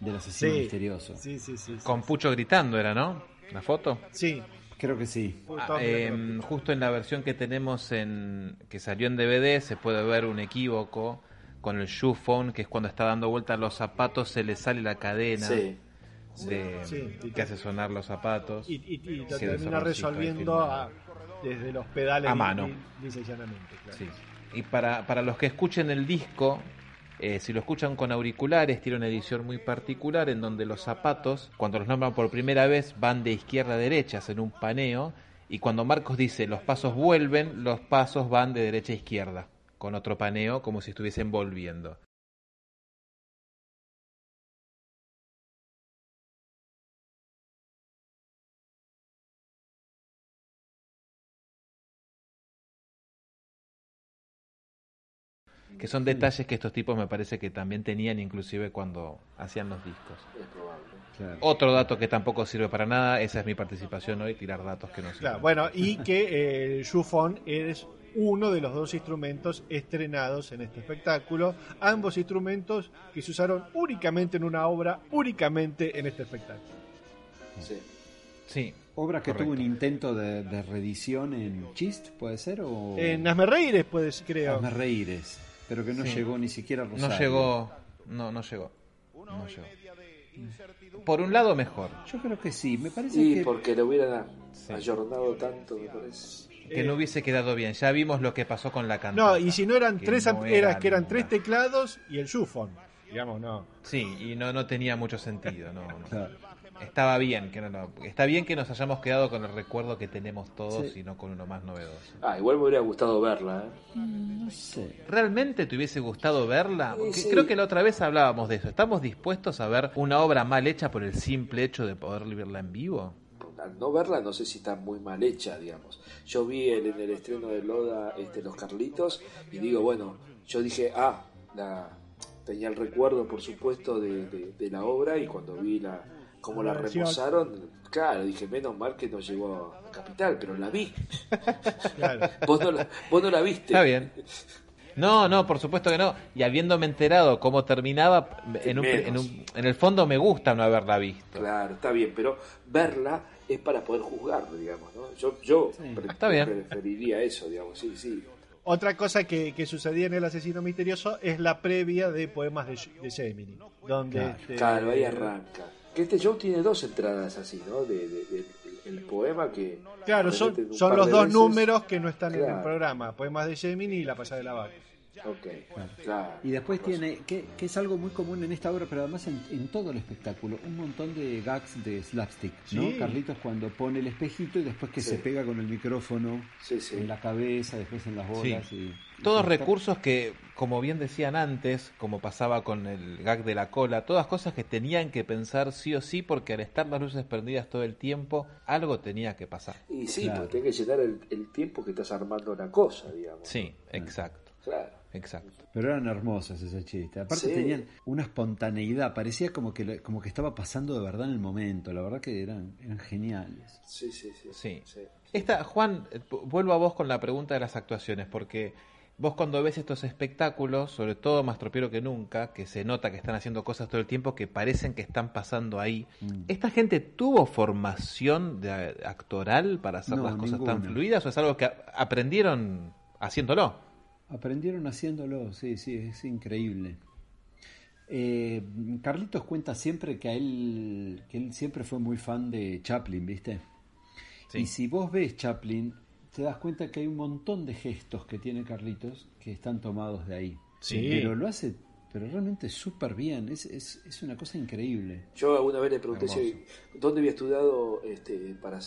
del asesino Sí. misterioso. Sí, sí, sí. sí. Con Pucho gritando era, ¿no? ¿La foto? Sí. Creo que sí. Ah, eh, justo en la versión que tenemos en que salió en DVD se puede ver un equívoco con el shoe phone que es cuando está dando vuelta los zapatos se le sale la cadena Sí. de, Sí. que hace sonar los zapatos y, y- y lo Sí, termina resolviendo a- desde los pedales A mano. li- lisa y llanamente, claro. Sí. Y para, para los que escuchen el disco, eh, si lo escuchan con auriculares, tiene una edición muy particular en donde los zapatos, cuando los nombran por primera vez, van de izquierda a derecha, hacen un paneo, y cuando Marcos dice los pasos vuelven, los pasos van de derecha a izquierda, con otro paneo como si estuviesen volviendo. Que son detalles que estos tipos me parece que también tenían inclusive cuando hacían los discos. Es probable. Claro. Otro dato que tampoco sirve para nada, esa es mi participación hoy, tirar datos que no sirven. Claro, bueno, y que eh, es uno de los dos instrumentos estrenados en este espectáculo, ambos instrumentos que se usaron únicamente en una obra, únicamente en este espectáculo. Sí. Sí, Obra que Correcto. tuvo un intento de, de reedición en Chist, ¿puede ser? O En Asme Reires, pues creo. Hazme Reíres, pero que no Sí. llegó ni siquiera a Rosario. no llegó, no, no llegó, no llegó. Por un lado mejor, Yo creo que sí, me parece Sí, que... porque lo hubieran Sí. ayornado tanto, me parece. Que Eh, no hubiese quedado bien. Ya vimos lo que pasó con la cantante. No, y si no eran que tres, no era, era que eran ninguna. tres teclados y el Shufon. Digamos, no. Sí, y no, no tenía mucho sentido. No, no. Claro. Estaba bien que no, no- está bien que nos hayamos quedado con el recuerdo que tenemos todos Sí. y no con uno más novedoso. Ah, igual me hubiera gustado verla, ¿eh? No sé. ¿Realmente te hubiese gustado verla? Porque sí. Creo que la otra vez hablábamos de eso. ¿Estamos dispuestos a ver una obra mal hecha por el simple hecho de poder verla en vivo? Al no verla, no sé si está muy mal hecha, digamos. Yo vi el, en el estreno de Loda este, Los Carlitos y digo, bueno, yo dije, ah, la, tenía el recuerdo, por supuesto, de, de- de la obra y cuando vi la cómo la remozaron, claro, dije, menos mal que no llegó a Capital, pero la vi. Claro. Vos no la, vos no la viste. Está bien. No, no, por supuesto que no. Y habiéndome enterado cómo terminaba, en, un- en, un- en el fondo me gusta no haberla visto. Claro, está bien, pero verla es para poder juzgar, digamos, ¿no? Yo, yo pre- Está bien. preferiría eso, digamos, sí, sí. Otra cosa que, que sucedía en El Asesino Misterioso es la previa de poemas de, de Gemini. Donde Claro. este, Claro, ahí arranca. Que este show tiene dos entradas así, ¿no? De, de- de- el poema que. Claro, son, son los dos veces. números que no están en el programa. Poemas de Gemini y La Pasada de la Vaca. Ok, claro. Y después tiene, que, que es algo muy común en esta obra, pero además en, en todo el espectáculo, un montón de gags de slapstick, ¿no? Sí. Carlitos cuando pone el espejito y después que Sí. se pega con el micrófono Sí, sí. en la cabeza, después en las bolas. Y, Todos recursos que, como bien decían antes, como pasaba con el gag de la cola, todas cosas que tenían que pensar sí o sí, porque al estar las luces prendidas todo el tiempo, algo tenía que pasar. Y sí, Claro. porque tenés que llenar el, el tiempo que estás armando una cosa, digamos. Sí, exacto, Claro. Exacto. Pero eran hermosos esos chistes. Aparte Sí. tenían una espontaneidad, parecía como que, como que estaba pasando de verdad en el momento. La verdad que eran, eran geniales. Sí, sí, sí. Sí. Esta, Juan, eh, vuelvo a vos con la pregunta de las actuaciones, porque vos cuando ves estos espectáculos, sobre todo más tropiero que nunca, que se nota que están haciendo cosas todo el tiempo que parecen que están pasando ahí, Mm. ¿esta gente tuvo formación de, actoral para hacer No, las cosas tan fluidas o es algo que aprendieron haciéndolo? Aprendieron haciéndolo, sí, sí, es increíble. Eh, Carlitos cuenta siempre que a él, que él siempre fue muy fan de Chaplin, ¿viste? Sí. Y si vos ves Chaplin, te das cuenta que hay un montón de gestos que tiene Carlitos que están tomados de ahí. Sí. Pero lo hace, pero realmente súper bien, es, es, es una cosa increíble. Yo alguna vez le pregunté si, dónde había estudiado este, para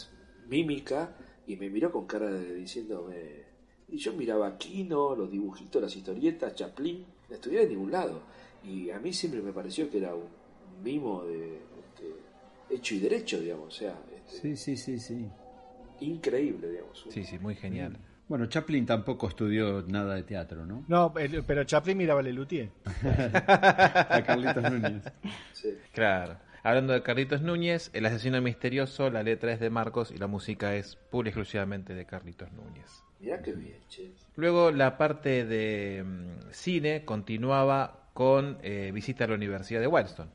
mímica y me miró con cara de diciéndome. Y yo miraba Aquino, los dibujitos, las historietas, Chaplin, no estudié en ningún lado. Y a mí siempre me pareció que era un mimo de este, hecho y derecho, digamos. O sea, este, Sí, sí, sí, sí. increíble, digamos. Sí, sí, muy genial. Bueno, Chaplin tampoco estudió nada de teatro, ¿no? No, pero Chaplin miraba a Lelutier. A Carlitos Núñez. Sí. Claro. Hablando de Carlitos Núñez, El asesino misterioso, la letra es de Marcos y la música es pura y exclusivamente de Carlitos Núñez. Mirá qué bien, che. Luego la parte de mm, cine continuaba con eh, visita a la Universidad de Wildston.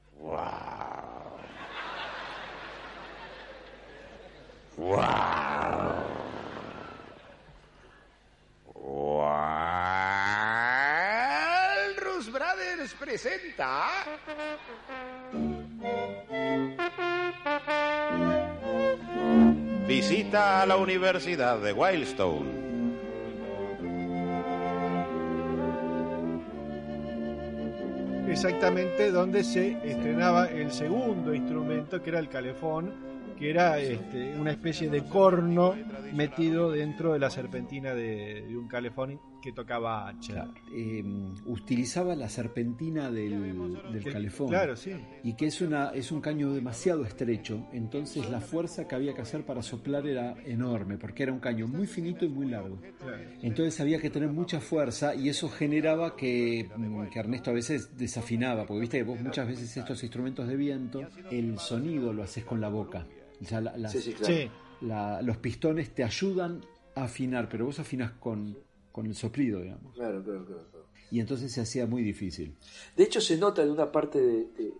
Walrus Brothers presenta. Visita a la Universidad de Wildstone. Exactamente donde se estrenaba el segundo instrumento, que era el calefón, que era este, una especie de corno metido dentro de la serpentina de, de un calefón que tocaba H. Eh, utilizaba la serpentina del, del Que- calefón. Claro, sí. Y que es, una, es un caño demasiado estrecho, entonces la fuerza que había que hacer para soplar era enorme, porque era un caño muy finito y muy largo. claro. Entonces había que tener mucha fuerza y eso generaba que, mm, que Ernesto a veces desafinaba, porque viste que vos muchas veces estos instrumentos de viento, el sonido lo haces con la boca. O sea, la- las- Sí, sí, claro. Sí, la- los pistones te ayudan a afinar, pero vos afinas con, con el soplido, digamos. Claro, claro, claro. claro. Y entonces se hacía muy difícil. De hecho, se nota en una parte de, de- de-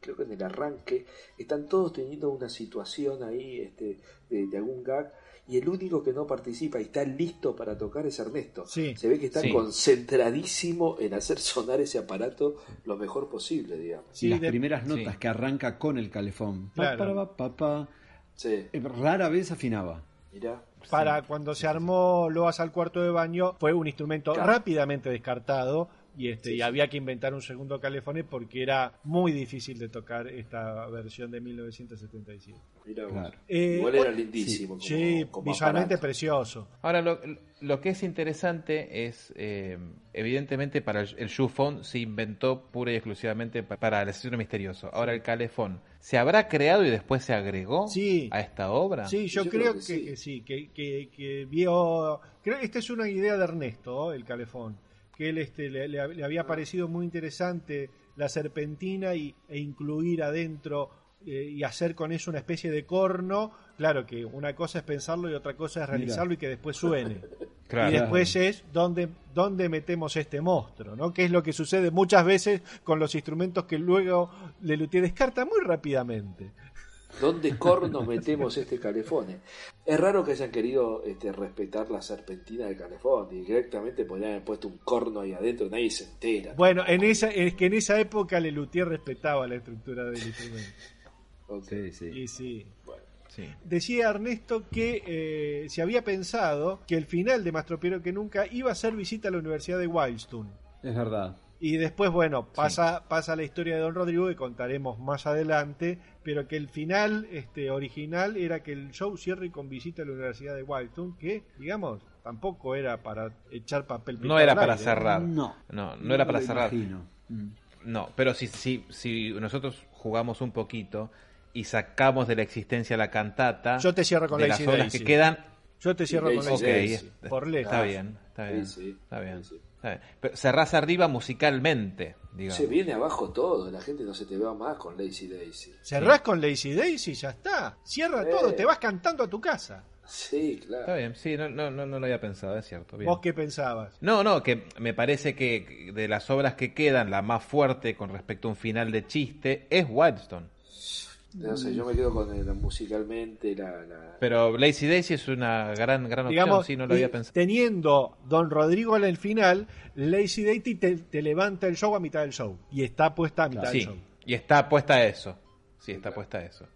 creo que en el arranque, están todos teniendo una situación ahí este, de, de algún gag, y el único que no participa y está listo para tocar es Ernesto. Sí. Se ve que está Sí. concentradísimo en hacer sonar ese aparato lo mejor posible, digamos. y Sí, las de- primeras notas sí. que arranca con el calefón. Pa, pa, pa. Sí, Eh, Rara vez afinaba. mirá. Para cuando se armó Loas al cuarto de baño, fue un instrumento Claro. rápidamente descartado. Y, este, Sí, y sí. había que inventar un segundo calefón porque era muy difícil de tocar esta versión de 1977. mirá vos. Claro. Eh, Igual era lindísimo. como- Sí, como visualmente aparato. precioso. Ahora, lo, lo que es interesante es, eh, evidentemente, para el, el Phone se inventó pura y exclusivamente pa- para el asesino misterioso. Ahora, el calefón, ¿se habrá creado y después se agregó Sí. a esta obra? Sí, yo, Yo creo, creo que, que sí. que sí, que, que- que vio... Creo esta es una idea de Ernesto, el calefón, que él este, le, le- le había parecido muy interesante la serpentina y, e incluir adentro eh, y hacer con eso una especie de corno. Claro que una cosa es pensarlo y otra cosa es realizarlo y que después suene. Claro. Y después es dónde, dónde metemos este monstruo, ¿no? Que es lo que sucede muchas veces con los instrumentos que luego Lelutier descarta muy rápidamente. ¿Dónde corno metemos este calefón? Es raro que hayan querido este, respetar la serpentina del calefón y directamente podrían haber puesto un corno ahí adentro, nadie se entera. Bueno, en esa, es que en esa época Lelutier respetaba la estructura del instrumento. Ok. Sí, sí. Y sí. Bueno, Sí. Decía Ernesto que eh, se había pensado que el final de Más Tropiero que Nunca iba a ser visita a la Universidad de Wildstone. Es verdad. Y después, bueno, pasa, pasa la historia de Don Rodrigo que contaremos más adelante, pero que el final este, original era que el show cierre con visita a la Universidad de Wildstone, que, digamos, tampoco era para echar papel No era para aire, cerrar. No. No, no era para cerrar. imagino. Mm. No, pero si, si, si nosotros jugamos un poquito y sacamos de la existencia la cantata, Yo te cierro con de Lazy las obras que quedan, Yo te cierro con la ok, Daisy. idea. es- Por lejos. está bien, está bien, está bien, Pero cerrás arriba musicalmente, digamos. Se viene abajo todo, la gente no se te va más con Lazy Daisy. Cerrás con Lazy Daisy y ya está. Cierra Eh. todo, te vas cantando a tu casa. Sí, claro. Está bien, sí, no, no, no, no lo había pensado, es cierto. bien. ¿Vos qué pensabas? No, no, que me parece que de las obras que quedan, la más fuerte con respecto a un final de chiste es Wildstone. No sé, yo me quedo con el, musicalmente, la, la- Pero Lazy Daisy es una gran, gran opción, Digamos, sí, no lo había y pensado. teniendo Don Rodrigo en el final, Lazy Daisy te, te levanta el show a mitad del show. Y está puesta a mitad del Sí, show. y está puesta a eso. Sí, está puesta a eso.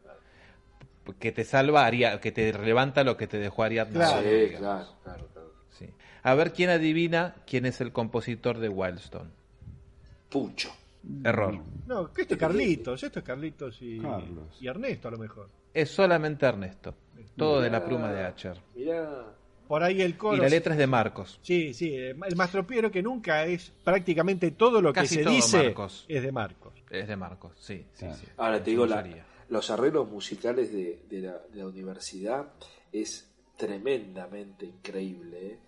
Que te salva, Ari- que te levanta lo que te dejó Ariadna. Claro. Sí, claro, claro, claro. Sí. A ver quién adivina quién es el compositor de Wildstone. Pucho. Error. No, que esto es Carlitos, esto es Carlitos y, Carlos. y Ernesto a lo mejor. Es solamente Ernesto. Todo de la pluma de Acher. Mirá, Por ahí el coro. Y la letra es de Marcos. Sí, sí, el mastropiero que nunca es prácticamente todo lo Casi que se todo dice Marcos. es de Marcos. Es de Marcos, sí, sí, Claro. sí. Ahora te digo, la- los arreglos musicales de, de la, de la universidad es tremendamente increíble. ¿eh?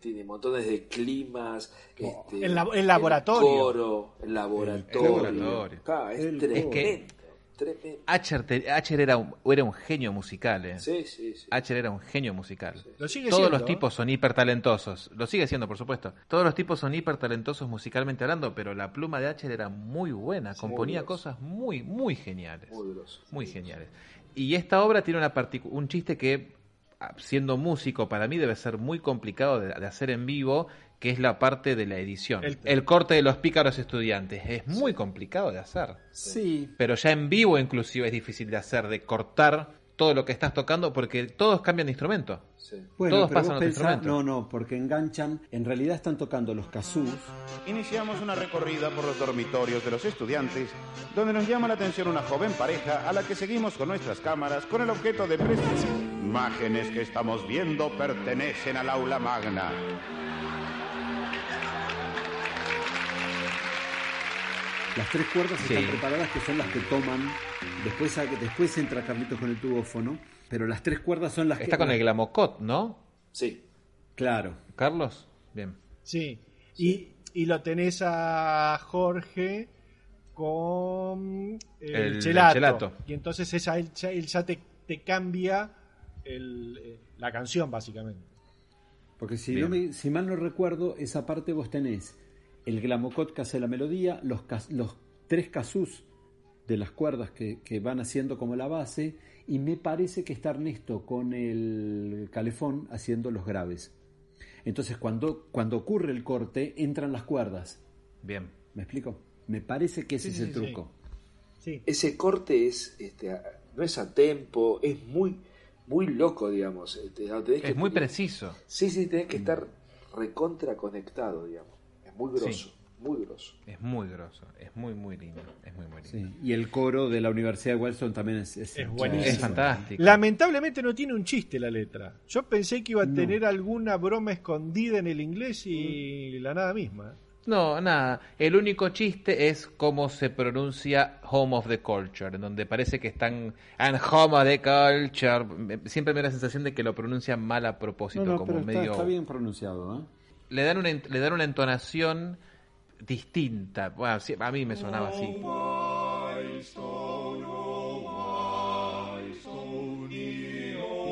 Tiene montones de climas, este, El labo- el laboratorio. coro, el laboratorio. El laboratorio. Ah, es El tremendo, coro. tremendo. Acher, te- Acher era, un, era un genio musical, ¿eh? Sí, sí, sí. Acher era un genio musical. Lo sigue Todos siendo, los ¿eh? tipos son hiper talentosos. Lo sigue siendo, por supuesto. Todos los tipos son hiper talentosos musicalmente hablando, pero la pluma de Acher era muy buena. Componía cosas muy, muy geniales. Muy. Muy geniales. Y esta obra tiene una un chiste que, siendo músico, para mí debe ser muy complicado de, de hacer en vivo, que es la parte de la edición. El- El, corte de los pícaros estudiantes. Es muy complicado de hacer. Sí, Pero ya en vivo inclusive es difícil de hacer, de cortar todo lo que estás tocando, porque todos cambian de instrumento. Sí. Bueno, Todos pasan otro pensá- instrumento. no, no, porque enganchan, en realidad están tocando los casús, Iniciamos una recorrida por los dormitorios de los estudiantes, donde nos llama la atención una joven pareja a la que seguimos con nuestras cámaras con el objeto de presencia. Imágenes que estamos viendo pertenecen al aula magna. Las tres cuerdas Sí. están preparadas, que son las que toman, después, después entra Carlitos con el tubófono, pero las tres cuerdas son las que... Está con el glamocot, ¿no? Sí. Claro, Carlos, bien. Sí. Y, y lo tenés a Jorge con el, El- chelato. el chelato. Y entonces esa, él, ya, él ya te, te cambia el, eh, la canción, básicamente. porque si, no me- si mal no recuerdo, esa parte vos tenés el glamocot que hace la melodía, los, tres casús de las cuerdas que, que van haciendo como la base, y me parece que está Ernesto con el calefón haciendo los graves. Entonces cuando, cuando ocurre el corte, entran las cuerdas. Bien. ¿Me explico? Me parece que ese Sí, es sí, el sí. truco. Sí. Ese corte es, este, a- no es a tempo, es muy, muy loco, digamos. Este, que- Es muy preciso. Sí, sí, tenés que estar recontra conectado, digamos. Es muy grosso, Sí. muy grosso. Es muy grosso. Es muy, muy lindo. Es muy, muy lindo. Sí. Y el coro de la Universidad de Wilson también es, Es buenísimo. Es fantástico. Lamentablemente no tiene un chiste la letra. Yo pensé que iba a tener alguna broma escondida en el inglés y la nada misma. No, nada. El único chiste es cómo se pronuncia Home of the Culture, en donde parece que están and Home of the Culture. Me- Siempre me da la sensación de que lo pronuncian mal a propósito, No, no, como pero está bien pronunciado. ¿eh? Le dan una le dan una entonación distinta. Bueno, a mí me sonaba así.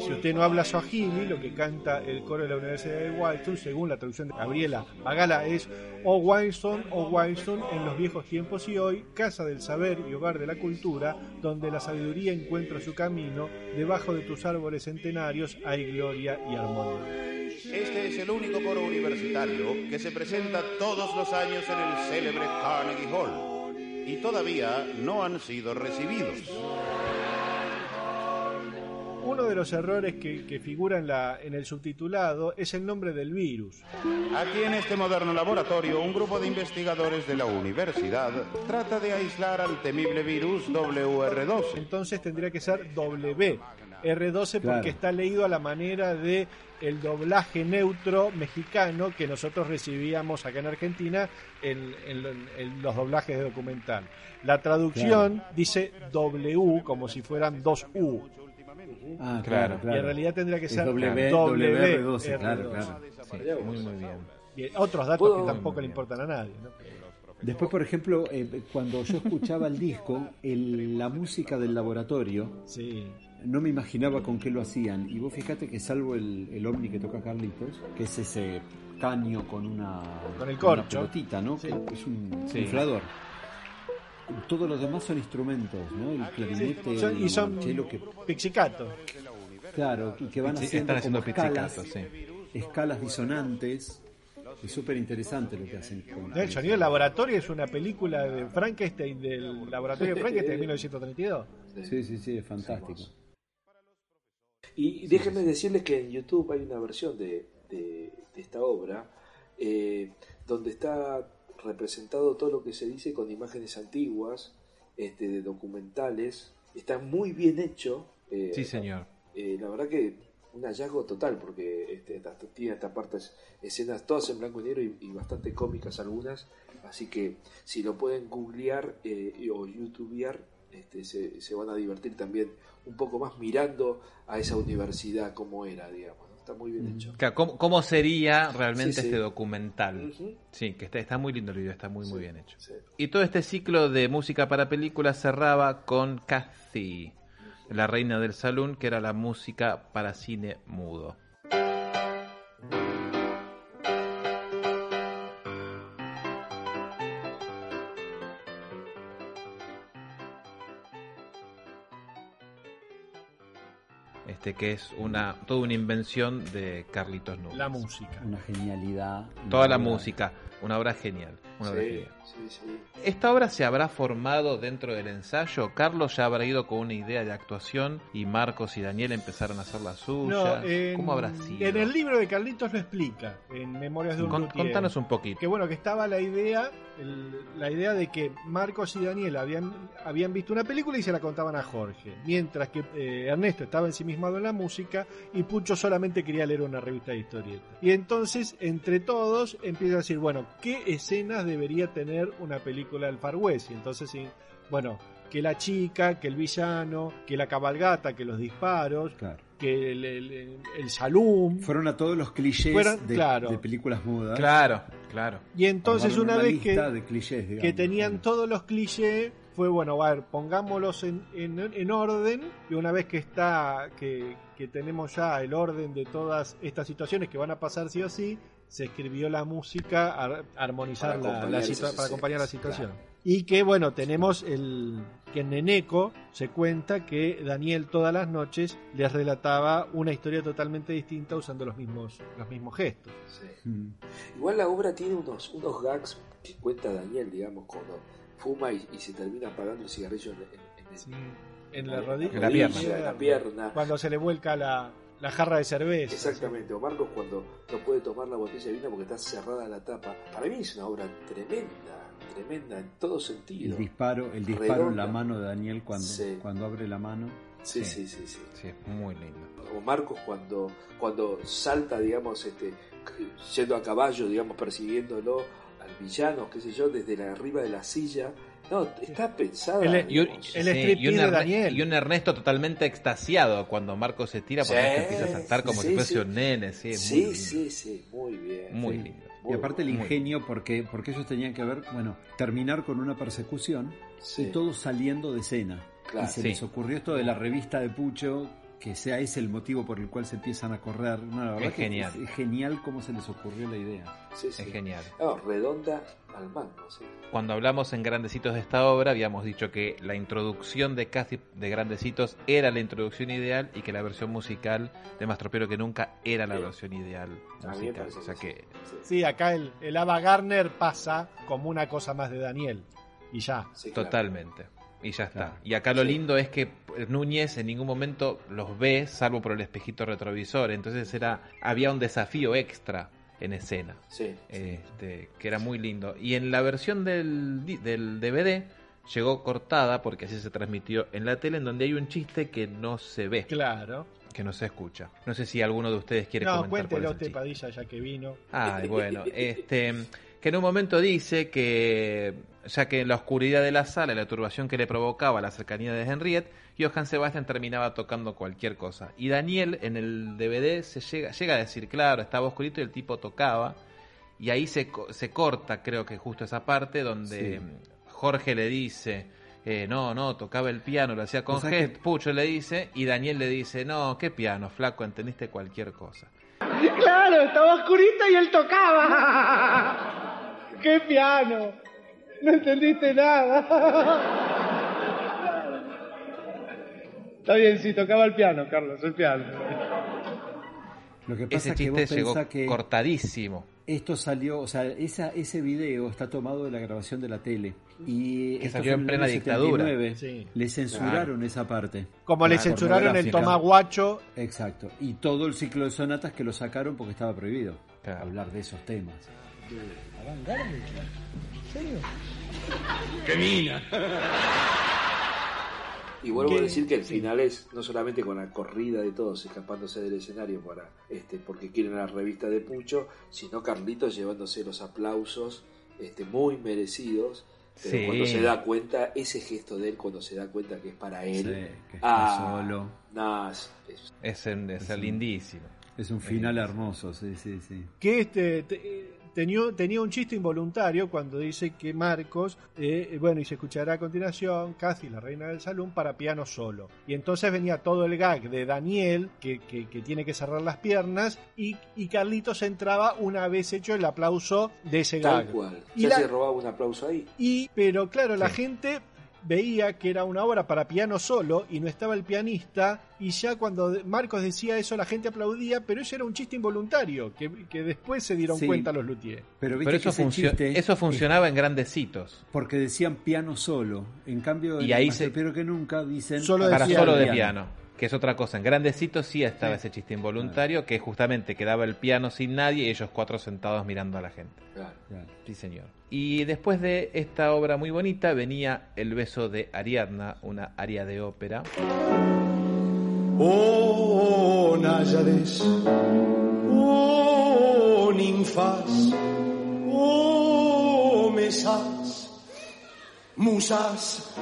Si usted no habla swahili, lo que canta el coro de la Universidad de Wildston, según la traducción de Gabriela Bagala, es O Wildston, O Wildston, en los viejos tiempos y hoy, casa del saber y hogar de la cultura, donde la sabiduría encuentra su camino, debajo de tus árboles centenarios hay gloria y armonía. Este es el único coro universitario que se presenta todos los años en el célebre Carnegie Hall y todavía no han sido recibidos. Uno de los errores que, que figura en, la, en el subtitulado es el nombre del virus. Aquí en este moderno laboratorio, un grupo de investigadores de la universidad trata de aislar al temible virus WR12. Entonces tendría que ser W. R12 porque Claro. está leído a la manera de el doblaje neutro mexicano que nosotros recibíamos acá en Argentina en, en lo- en los doblajes de documental. La traducción dice W como si fueran dos U. Ah, Claro. claro. Y en realidad tendría que ser W, W, WR12, claro, R12. claro. Sí, muy, muy bien. Bien, otros datos ¿Puedo- que tampoco le importan a nadie. ¿no? Después, por ejemplo, eh, cuando yo escuchaba el disco, el- la música del laboratorio, Sí. no me imaginaba con qué lo hacían. Y vos fíjate que salvo el, el ovni que toca Carlitos, que es ese caño con una, Con el una corcho. pelotita, ¿no? Sí. Es un Sí. Todos los demás son instrumentos, ¿no? El clarinete, Son- y el son cello que pixicato. Claro, y que van haciendo, están haciendo como escalas, pizzicato, sí. escalas disonantes. Es súper interesante lo que hacen. con- El sonido del laboratorio es una película de Frankenstein, del laboratorio de Frankenstein de 1932. Sí, sí, sí, es fantástico. Y déjenme decirles que en YouTube hay una versión de, de- de esta obra eh, donde está representado todo lo que se dice con imágenes antiguas, este, de documentales. Está muy bien hecho. eh, Sí, señor. eh, la verdad que un hallazgo total porque este, tiene esta partes escenas todas en blanco y negro y, y bastante cómicas algunas así que si lo pueden googlear eh, o youtubear este, se, se van a divertir también un poco más mirando a esa universidad como era digamos. Está muy bien hecho Claro, ¿cómo, cómo sería realmente Sí, sí. este documental? Ujú. Sí, que está, está muy lindo el video, está muy, muy bien hecho. Sí. Y todo este ciclo de música para películas cerraba con Kathy, la reina del salón, que era la música para cine mudo. Este que es una toda una invención de Carlitos Núñez. La música. Una genialidad. Toda la música, una obra genial, una Sí, genial. sí, sí. ¿Esta obra se habrá formado dentro del ensayo? ¿Carlos ya habrá ido con una idea de actuación y Marcos y Daniel empezaron a hacer la suya? No, en, ¿Cómo habrá sido? en el libro de Carlitos lo explica, en Memorias de un Con- contanos un poquito. Que bueno, que estaba la idea, el- la idea de que Marcos y Daniel habían, habían visto una película y se la contaban a Jorge, mientras que eh, Ernesto estaba ensimismado en la música y Pucho solamente quería leer una revista de historieta. Y entonces, entre todos, empieza a decir, bueno, ¿qué escenas debería tener una película del Far West? Y entonces, sí, bueno, que la chica, que el villano, que la cabalgata, que los disparos, Claro. que el, el, el saloon. Fueron a todos los clichés Fueron- de, claro. de películas mudas. Claro, claro. Y entonces una vez que, de clichés, digamos. que tenían todos los clichés, fue bueno, a ver, pongámoslos en, en, en orden y una vez que está, que, que tenemos ya el orden de todas estas situaciones que van a pasar sí o sí, se escribió la música a armonizar Para la, para acompañar la situación. claro. Y que bueno, tenemos el que en Neneco se cuenta que Daniel todas las noches les relataba una historia totalmente distinta usando los mismos, los mismos gestos. Sí. Mm. Igual la obra tiene unos, unos gags que cuenta Daniel, digamos, cuando fuma y, y se termina apagando el cigarrillo en, en- en el- en la rodilla. En la pierna. en la pierna. Cuando se le vuelca la, la jarra de cerveza. Exactamente, o Marcos cuando no puede tomar la botella de vino porque está cerrada la tapa. Para mí es una obra tremenda, tremenda en todo sentido. El disparo, el disparo en la mano de Daniel cuando, Sí. cuando abre la mano. Sí, sí, sí, sí. Sí, es muy lindo. O Marcos cuando, cuando salta, digamos, este, yendo a caballo, digamos, persiguiéndolo al villano, qué sé yo, desde la arriba de la silla. No, está pensada. El- Y un, digamos. El sí, striptease y un de Daniel. y un Ernesto totalmente extasiado cuando Marcos se tira porque Sí, empieza a saltar como sí, si fuese sí. un nene. Sí, sí, sí, sí, muy bien. Muy Sí. lindo. Y aparte el ingenio, porque, porque ellos tenían que ver, bueno, terminar con una persecución Sí. y todos saliendo de escena. Claro. y se Sí. les ocurrió esto de la revista de Pucho que sea ese el motivo por el cual se empiezan a correr. No, la verdad Es que genial. Es, es genial cómo se les ocurrió la idea. Sí, sí. Es genial. No, redonda al mango, sí. Cuando hablamos en Grandecitos de esta obra, habíamos dicho que la introducción de casi de Grandecitos era la introducción ideal y que la versión musical de Más Tropero que Nunca era la Sí. versión ideal musical. O sea sí. que Sí, acá el, el Ava Garner pasa como una cosa más de Daniel. Y ya. sí, claro. Y ya está. Claro. Y acá lo Sí. lindo es que Núñez en ningún momento los ve, salvo por el espejito retrovisor. Entonces era había un desafío extra en escena, Sí. este, que era muy lindo. Y en la versión del, del DVD llegó cortada, porque así se transmitió en la tele, en donde hay un chiste que no se ve, Claro. que no se escucha. No sé si alguno de ustedes quiere No, comentar cuál cuéntelo usted. Padilla, ya que vino. Ay, bueno, este, que en un momento dice que, ya que en la oscuridad de la sala, y la turbación que le provocaba la cercanía de Henriette, Johann Sebastian terminaba tocando cualquier cosa. Y Daniel en el DVD se llega, llega a decir, claro, estaba oscurito y el tipo tocaba. Y ahí se, se corta, creo que justo esa parte donde Sí. Jorge le dice, eh, no, no, tocaba el piano, lo hacía con O sea que- gesto, Pucho le dice, y Daniel le dice, no, qué piano, flaco, entendiste cualquier cosa. Claro, estaba oscurito y él tocaba. ¡Qué piano! No entendiste nada. Está bien, sí, tocaba el piano, Carlos, el piano. Lo que pasa Ese es que vos chiste llegó pensás que cortadísimo. esto salió, o sea, esa, ese video está tomado de la grabación de la tele. Y Que salió fue en el plena dictadura. 79. Sí. Le censuraron esa parte. Como le censuraron el tomaguacho. Exacto. Y todo el ciclo de sonatas que lo sacaron porque estaba prohibido Claro. hablar de esos temas. Y vuelvo ¿Qué? a decir que el final es no solamente con la corrida de todos escapándose del escenario para este porque quieren la revista de Pucho, sino Carlitos llevándose los aplausos este muy merecidos. Pero Sí. cuando se da cuenta, ese gesto de él, cuando se da cuenta que es para él, Sí, que está ah, solo. nah, es- es- Es, en- es lindísimo. Es un final hermoso, sí, sí, sí. que este te- tenía, tenía un chiste involuntario cuando dice que Marcos, eh, bueno, y se escuchará a continuación, Cathy, la reina del salón, para piano solo. Y entonces venía todo el gag de Daniel, que, que- que tiene que cerrar las piernas, y, y Carlitos entraba una vez hecho el aplauso de ese tal gag. cual. Y Ya la- se robaba un aplauso ahí. Y, pero claro, la gente veía que era una obra para piano solo y no estaba el pianista y ya cuando Marcos decía eso la gente aplaudía, pero eso era un chiste involuntario que, que después se dieron Sí. cuenta los luthiers. Pero viste Pero que eso, ese funcio- chiste eso es funcionaba en grandecitos. porque decían piano solo. En cambio, Y ahí se- Pero que nunca dicen Solo de Para piano. solo de piano. Que es otra cosa. En grandecitos sí estaba Sí. ese chiste involuntario, que justamente quedaba el piano sin nadie y ellos cuatro sentados mirando a la gente. Claro. Claro. Sí, señor. Y después de esta obra muy bonita venía El beso de Ariadna, una aria de ópera. Oh, Náyades, oh, ninfas, oh, mesas, musas.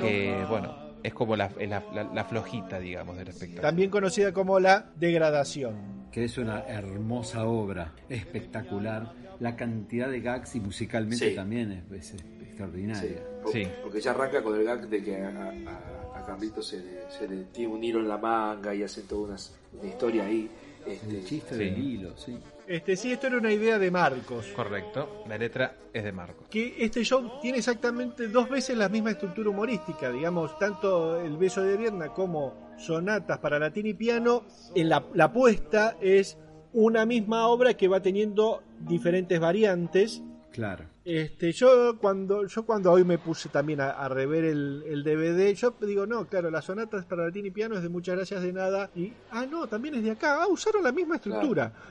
Que, bueno, es como la, la- la- la flojita, digamos, del espectáculo. También conocida como la degradación. Que es una hermosa obra, espectacular. La cantidad de gags y musicalmente Sí. también es, es Sí, extraordinaria. por- Sí. porque ya arranca con el gag de que a, a- a Carlitos se le, se le tiene un hilo en la manga y hacen toda una, una historia ahí. Este, El chiste Sí. del hilo, sí. Este, sí, esto era una idea de Marcos. Correcto. La letra es de Marcos. Que este show tiene exactamente dos veces la misma estructura humorística, digamos, tanto el beso de Ariadna como sonatas para latín y piano, en la, la apuesta es una misma obra que va teniendo diferentes variantes. Claro. Este, yo cuando yo cuando hoy me puse también a, a rever el, el DVD, yo digo, no, claro, las sonatas para latín y piano es de muchas gracias de nada. Y, ah, no, también es de acá. Ah, usaron la misma estructura.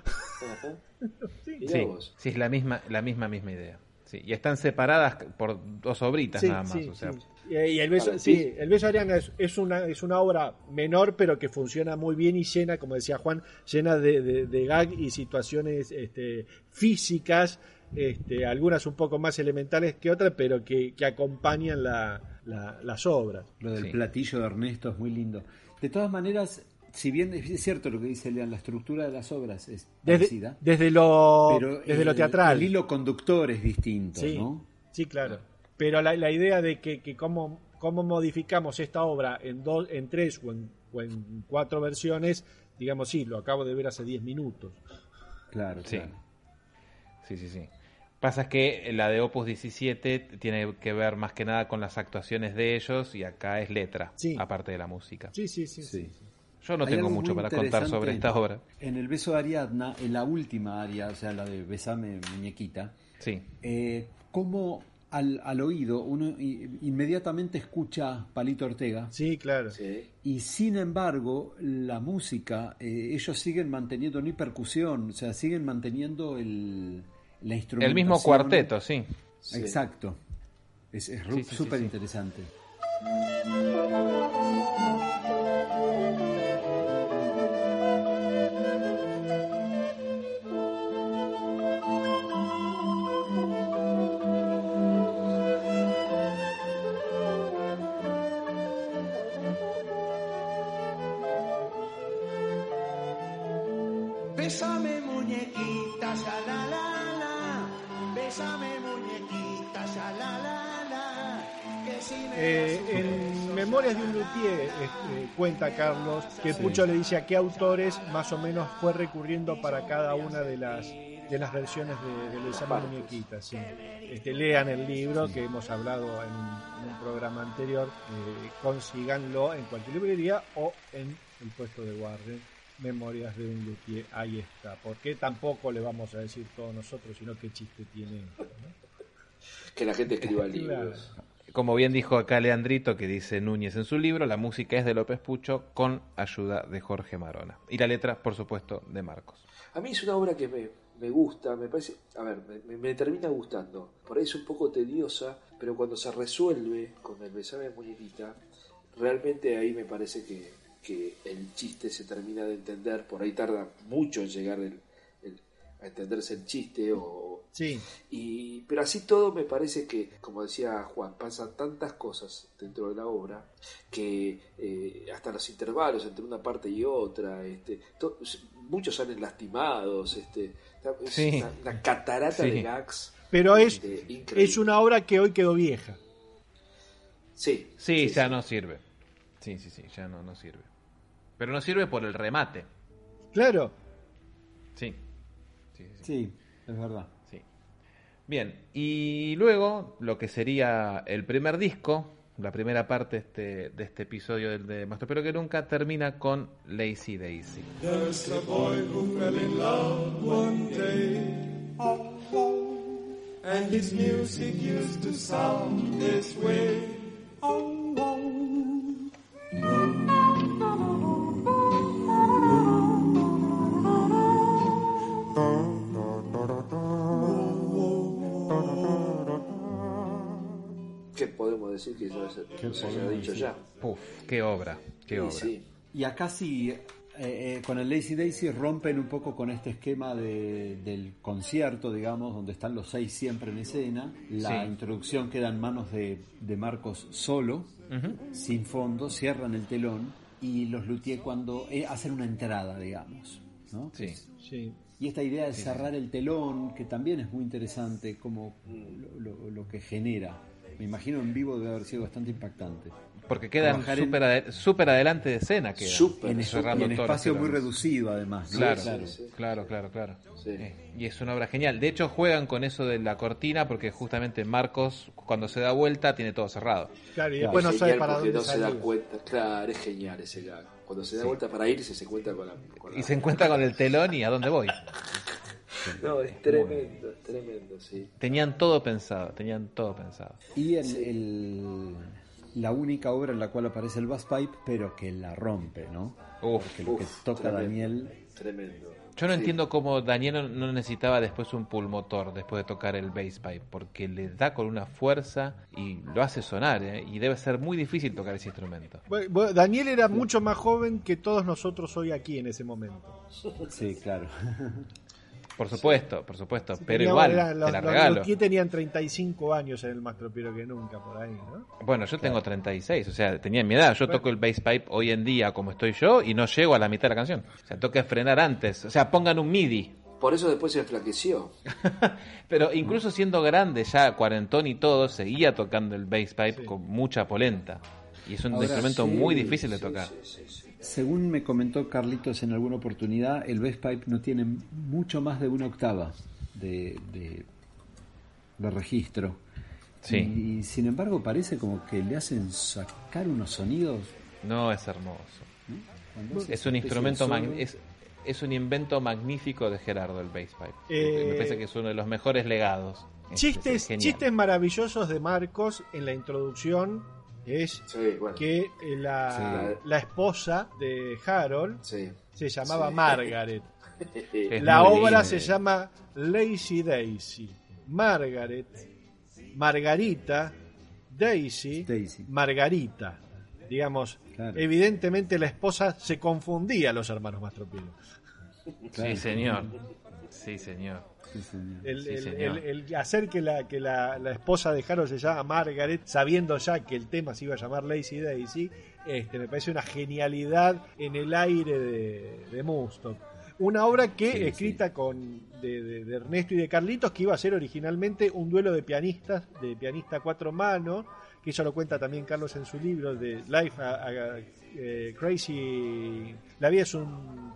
Sí. Sí, sí, es la misma, la misma, misma idea. Sí, y están separadas por dos obritas Sí, nada más. sí, o sea, sí. Y, el beso, sí, el beso de Ariana es, es una es una obra menor, pero que funciona muy bien y llena, como decía Juan, llena de, de, de gag y situaciones este, físicas, este, algunas un poco más elementales que otras, pero que, que acompañan la- la- las obras. Lo del Sí. platillo de Ernesto es muy lindo. De todas maneras, si bien es cierto lo que dice Lean, la estructura de las obras es Desde, parecida, desde lo pero desde lo teatral. El hilo conductor es distinto, Sí, ¿no? sí, claro. Pero la, la idea de que, que cómo, cómo modificamos esta obra en dos, en tres o en o en cuatro versiones, digamos, sí, lo acabo de ver hace 10 minutos. Claro, Sí. claro. Sí, sí, sí. Pasa es que la de Opus 17 tiene que ver más que nada con las actuaciones de ellos y acá es letra, Sí. aparte de la música. Sí, sí, sí. Sí. Yo no Hay tengo mucho para contar sobre esta obra. En el beso de Ariadna, en la última aria, o sea, la de Besame muñequita, Sí, eh, como al, al oído uno inmediatamente escucha Palito Ortega Sí, claro. Sí. y sin embargo la música, eh, ellos siguen manteniendo ni percusión, o sea, siguen manteniendo el, la instrumentación. el mismo cuarteto, sí. Exacto. Es súper interesante. Carlos que Pucho le dice a qué autores más o menos fue recurriendo para cada una de las de las versiones de, de partes. Muñequita. sí. Este, lean el libro que hemos hablado en, un- en un programa anterior. eh, consíganlo en cualquier librería o en el puesto de Warren. Memorias de un luthier, ahí está. Porque tampoco le vamos a decir todos nosotros, sino qué chiste tiene. Que la gente escriba libros. Como bien dijo acá Leandrito, que dice Núñez en su libro, la música es de López Pucho con ayuda de Jorge Marona. Y la letra, por supuesto, de Marcos. A mí es una obra que me, me gusta, me parece, a ver, me, termina gustando. Por ahí es un poco tediosa, pero cuando se resuelve con el besame de muñequita, realmente ahí me parece que, que el chiste se termina de entender. Por ahí tarda mucho en llegar el- a entenderse el chiste o, Sí, y, pero así todo me parece que, como decía Juan, pasan tantas cosas dentro de la obra que eh, hasta los intervalos entre una parte y otra, este, to- muchos salen lastimados, este, es Sí. una, una catarata Sí. de gags. pero es, este, es una obra que hoy quedó vieja. Sí, Sí, ya no sirve. Sí, sí, sí, ya no, no sirve. Pero no sirve por el remate. Claro, Sí. Sí, sí, sí. Sí, es verdad. Bien, y luego lo que sería el primer disco, la primera parte de este, este episodio del de Más Pero que Nunca, termina con Lazy Daisy. Que ya se, ¿Qué se haya podemos dicho ya? Puf, qué obra, qué Sí, obra. sí. Y acá sí, eh, eh, con el Lazy Daisy rompen un poco con este esquema de- del concierto, digamos, donde están los seis siempre en escena. La Sí. introducción queda en manos de, de Marcos solo, sin fondo, cierran el telón y los luthier cuando eh, hacen una entrada, digamos. ¿no? Sí. sí. Y esta idea de cerrar el telón, que también es muy interesante, como lo, lo- lo que genera. Me imagino en vivo debe haber sido bastante impactante. Porque en- súper ade- súper adelante de escena. Quedan, Súper, En, cerrando y en espacio muy reducido, además. ¿no? Claro, Claro. Sí, sí. claro, claro, claro. Sí. Eh, y es una obra genial. De hecho, juegan con eso de la cortina porque justamente Marcos, cuando se da vuelta, tiene todo cerrado. Claro, y Claro. después no sabe para dónde no se da cuenta. Claro, es genial ese gag. Cuando se da vuelta para irse, se cuenta con la. con Y la- se encuentra con el telón y a dónde voy. No, es tremendo, es tremendo, sí. Tenían todo pensado, tenían todo pensado. Y el, el- la única obra en la cual aparece el bass pipe, pero que la rompe, ¿no? Uf. Porque lo que toca tremendo, Daniel. Tremendo. Yo no Sí. entiendo cómo Daniel no- no necesitaba después un pulmotor después de tocar el bass pipe, porque le da con una fuerza y lo hace sonar, ¿eh? y debe ser muy difícil tocar ese instrumento. Bueno, Daniel era mucho más joven que todos nosotros hoy aquí en ese momento. Sí, claro. Por supuesto, por supuesto, pero igual, te los, la los regalo. Luthier tenían 35 años en el más tropero que nunca, por ahí, ¿no? Bueno, yo tengo 36, o sea, tenía mi edad. Yo toco el bass pipe hoy en día como estoy yo y no llego a la mitad de la canción. O sea, que frenar antes. O sea, pongan un MIDI. Por eso después se enflaqueció. Pero incluso siendo grande, ya cuarentón y todo, seguía tocando el bass pipe con mucha polenta. Y es un Ahora, instrumento sí, muy difícil de Sí, tocar. sí, sí, sí. Según me comentó Carlitos en alguna oportunidad, el bass pipe no tiene mucho más de una octava de, de, de registro. Sí. Y sin embargo parece como que le hacen sacar unos sonidos. No, es hermoso. Es un instrumento, es, es un invento magnífico de Gerardo, el bass pipe. Eh, Me parece que es uno de los mejores legados. Es- Chistes, chistes maravillosos de Marcos en la introducción es Sí, bueno. que eh, la, la esposa de Harold Sí. se llamaba Sí. Margaret. La obra lindo. se llama Lazy Daisy. Margaret, Margarita, Daisy, Daisy. Margarita. Digamos, Claro. evidentemente la esposa se confundía a los hermanos Mastropiero. Claro. Sí, señor. Sí, señor. Sí, señor. El, Sí, el- señor. el- el hacer que, la, que la, la esposa de Harold se llama Margaret, sabiendo ya que el tema se iba a llamar Lazy Daisy, este, me parece una genialidad en el aire de, de Moonstock. Una obra que, Sí, escrita con de, de- de Ernesto y de Carlitos, que iba a ser originalmente un duelo de pianistas, de pianista cuatro manos, que eso lo cuenta también Carlos en su libro de Life a- a- eh, Crazy. La vida es un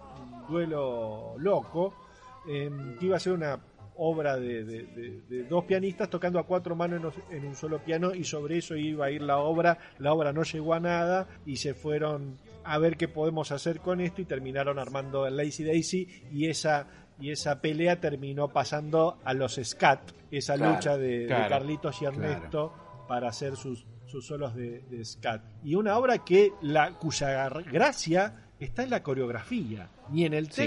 duelo loco, eh, que iba a ser una obra de, de- de- de dos pianistas tocando a cuatro manos en, en un solo piano y sobre eso iba a ir la obra. La obra no llegó a nada y se fueron a ver qué podemos hacer con esto y terminaron armando el Lazy Daisy y esa y esa pelea terminó pasando a los Scat, esa Claro, lucha de, de claro, Carlitos y Ernesto para hacer sus, sus solos de, de Scat. Y una obra que la cuya gracia está en la coreografía, ni en el Sí.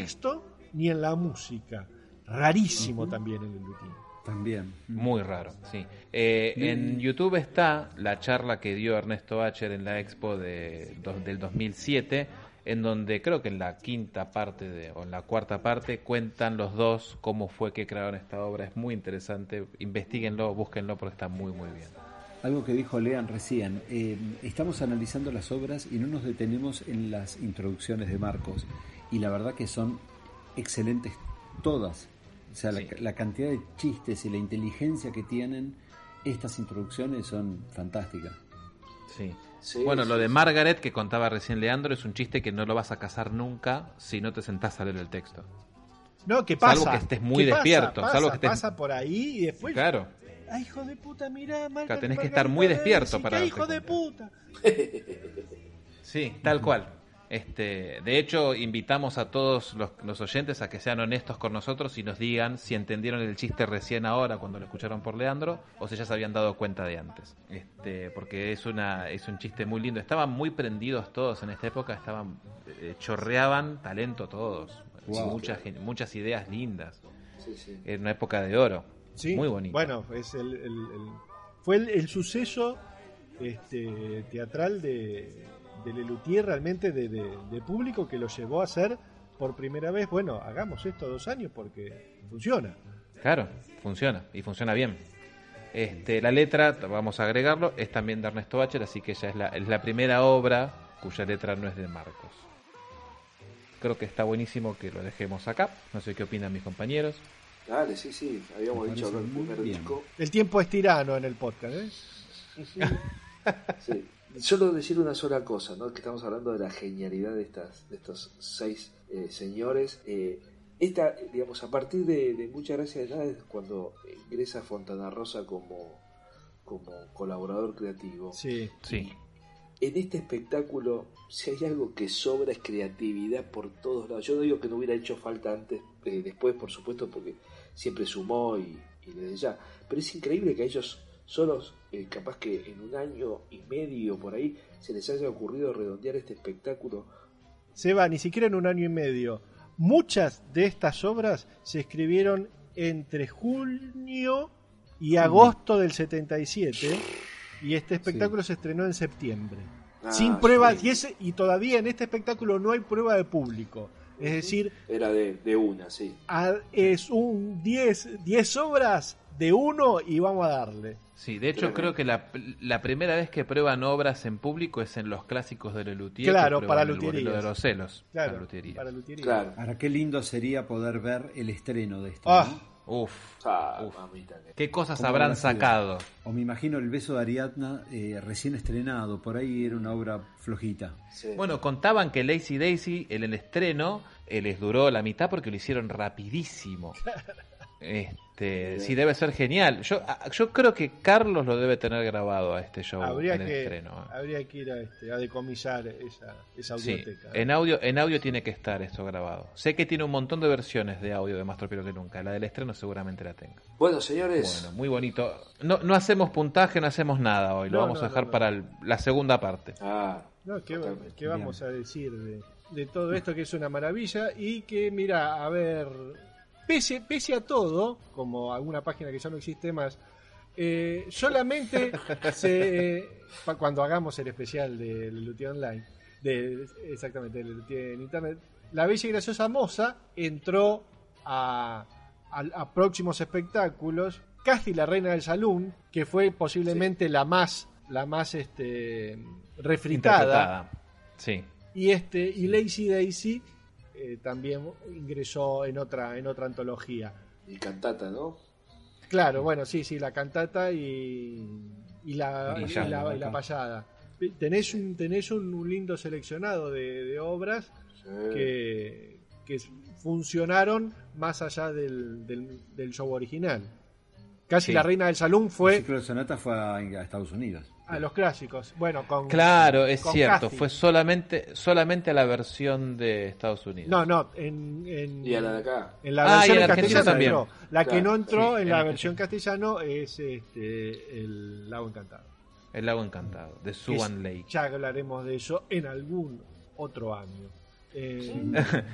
Ni en la música. Rarísimo también en el Lutín. También. Muy raro, sí. Eh, en YouTube está la charla que dio Ernesto Bacher en la expo de, do- del 2007, en donde creo que en la quinta parte de, o en la cuarta parte cuentan los dos cómo fue que crearon esta obra. Es muy interesante, investiguenlo, búsquenlo porque está muy, muy bien. Algo que dijo Lean recién, eh, estamos analizando las obras y no nos detenemos en las introducciones de Marcos. Y la verdad que son excelentes todas. O sea, la- Sí. la, cantidad de chistes y la inteligencia que tienen estas introducciones son fantásticas. Sí. Sí, bueno, sí, lo de. Margaret que contaba recién Leandro es un chiste que no lo vas a casar nunca si no te sentás a leer el texto. No, ¿qué Salvo pasa? que estés muy despierto, Pasa, salvo que estés- pasa por ahí y después... Claro. ¡Ay, hijo de puta, mirá! Margaret, Claro, tenés que estar muy despierto para ¡Qué darte hijo de puta! Sí, tal cual. Este, de hecho, invitamos a todos los, los oyentes a que sean honestos con nosotros y nos digan si entendieron el chiste recién ahora cuando lo escucharon por Leandro o si ya se habían dado cuenta de antes. Este, porque es una es un chiste muy lindo. Estaban muy prendidos todos en esta época, estaban eh, chorreaban talento todos, Wow. muchas muchas ideas lindas. Sí, sí. Era una época de oro. Sí, Muy bonito. Bueno, es el, el- el- fue el, el suceso este, teatral de, de Lelutier realmente de, de- de público que lo llevó a hacer por primera vez, bueno, hagamos esto dos años porque funciona. Claro, funciona y funciona bien. Este, la letra, vamos a agregarlo, es también de Ernesto Bacher, así que ya es la, es la primera obra cuya letra no es de Marcos. Creo que está buenísimo que lo dejemos acá. No sé qué opinan mis compañeros. Dale, sí, sí. Habíamos dicho el primer disco. El tiempo es tirano en el podcast, ¿eh? Sí. Solo decir una sola cosa, ¿no? Que estamos hablando de la genialidad de estas, de estos seis eh, señores. Eh, esta, digamos, a partir de, de muchas gracias de nada es cuando ingresa Fontana Rosa como, como colaborador creativo. Sí. Sí, En este espectáculo, si hay algo que sobra es creatividad por todos lados. Yo no digo que no hubiera hecho falta antes, eh, después, por supuesto, porque siempre sumó y, y desde ya. Pero es increíble que a ellos solos, eh, capaz que en un año y medio por ahí, se les haya ocurrido redondear este espectáculo. Se va, ni siquiera en un año y medio. Muchas de estas obras se escribieron entre junio y agosto del 77 y este espectáculo se estrenó en septiembre. Ah, Sin pruebas, sí. y, ese- y todavía en este espectáculo no hay prueba de público. Es decir, Era de, de una, sí. a- es un 10 10 obras de uno y vamos a darle. Sí. De hecho, creo que la, la primera vez que prueban obras en público es en los clásicos de Lelutier. Claro, para bolero de los celos. Claro, para luthierías. para luthiería. Claro. Ahora, qué lindo sería poder ver el estreno de esto. Ah, ¿no? Uf, Ah, uf. mamita, ¿Qué cosas ¿Cómo habrán sacado? O me imagino el beso de Ariadna eh, recién estrenado, por ahí era una obra flojita. sí. Bueno, contaban que Lazy Daisy en el estreno eh, les duró la mitad porque lo hicieron rapidísimo. Este, sí, debe ser genial. Yo, a- yo creo que Carlos lo debe tener grabado a este show Habría en el que, estreno. habría que ir a, este, a decomisar esa, esa Sí, en audio, en audio tiene que estar esto grabado. Sé que tiene un montón de versiones de audio de Más Tropiro que nunca. La del estreno seguramente la tenga. Bueno, señores, Bueno, muy bonito. No, no hacemos puntaje, no hacemos nada hoy. Lo No, vamos no, a dejar no, no. para el- la segunda parte. ah, No, ¿qué, vamos a decir de, de todo esto que es una maravilla? Y que, mira, a ver, pese, pese a todo, como alguna página que ya no existe más, eh, solamente se, pa- cuando hagamos el especial de Lelutier Online, de, exactamente, de en Internet, la bella y graciosa moza entró a, a- a próximos espectáculos, casi la reina del salón, que fue posiblemente la más, la más este, refritada. Sí. Y este y Lazy Daisy eh, también ingresó en otra en otra antología. y cantata, ¿no? Claro, bueno, sí, sí, la cantata y, y la, Y la, y la payada. Tenés un, tenés un, un lindo seleccionado de, de obras Sí. que, que funcionaron más allá del, del, del show original. Casi Sí. la reina del salón El fue ciclo de sonata fue a, a Estados Unidos. A los clásicos. Bueno, con. Claro, es con cierto. casting. Fue solamente, solamente a la versión de Estados Unidos. No, no, en, en, Y a la de acá. En la Ah, versión y en castellano también. entró. La que no entró sí, en en la versión castellano es este, el Lago Encantado. El lago encantado, de es- Lake. Ya hablaremos de eso en algún otro año. Eh,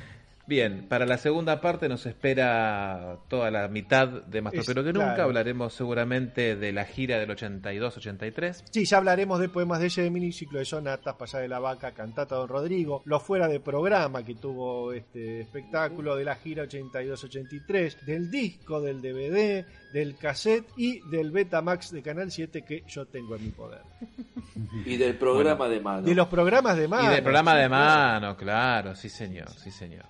Bien, para la segunda parte nos espera toda la mitad de Más Es- que nunca. claro. Hablaremos seguramente de la gira del 82-83. sí, ya hablaremos de poemas de ese miniciclo de sonatas, Pasar de la Vaca, Cantata Don Rodrigo, Lo Fuera de Programa que tuvo este espectáculo, de la gira 82-83, del disco, del DVD, del cassette y del Betamax de Canal 7 que yo tengo en mi poder. Y del programa de mano. De los programas de mano. y del programa sí, de mano, claro, sí señor, sí señor.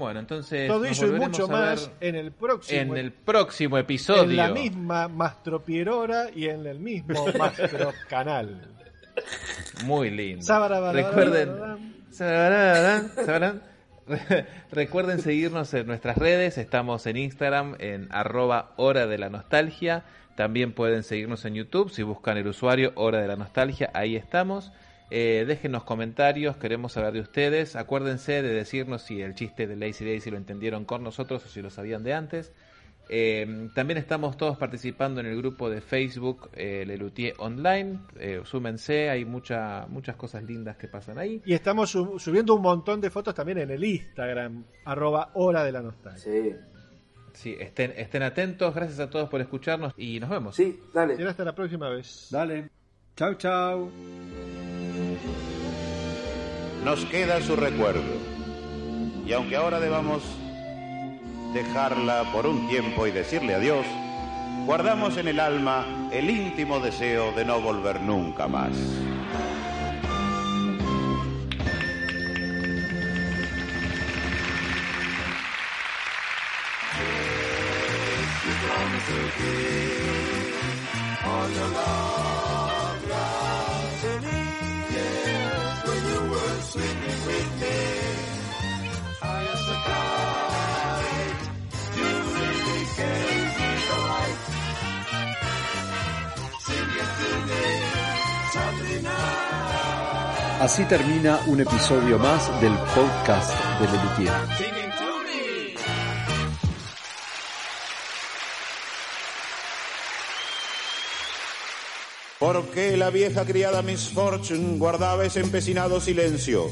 Bueno, entonces Todo eso y mucho más en el próximo en el próximo episodio. en la misma Mastropierora y en el mismo Mastro Canal. Muy lindo. Recuerden. Recuerden seguirnos en nuestras redes, estamos en Instagram en arroba hora de la nostalgia, también pueden seguirnos en YouTube si buscan el usuario hora de la nostalgia, ahí estamos. Eh, déjenos comentarios, queremos saber de ustedes, acuérdense de decirnos si el chiste de Lazy Daisy lo entendieron con nosotros o si lo sabían de antes. Eh, también estamos todos participando en el grupo de Facebook eh, Lelutier Online. Eh, súmense, hay mucha, muchas cosas lindas que pasan ahí. Y estamos sub- subiendo un montón de fotos también en el Instagram, arroba hora de la nostalgia. Sí, Sí, estén, estén atentos. Gracias a todos por escucharnos y nos vemos. sí, dale. Será hasta la próxima vez. Dale. Chau, chau. Nos queda su recuerdo. Y aunque ahora debamos dejarla por un tiempo y decirle adiós, guardamos en el alma el íntimo deseo de no volver nunca más. Así termina un episodio más del podcast de Lelutier. Porque la vieja criada Miss Fortune guardaba ese empecinado silencio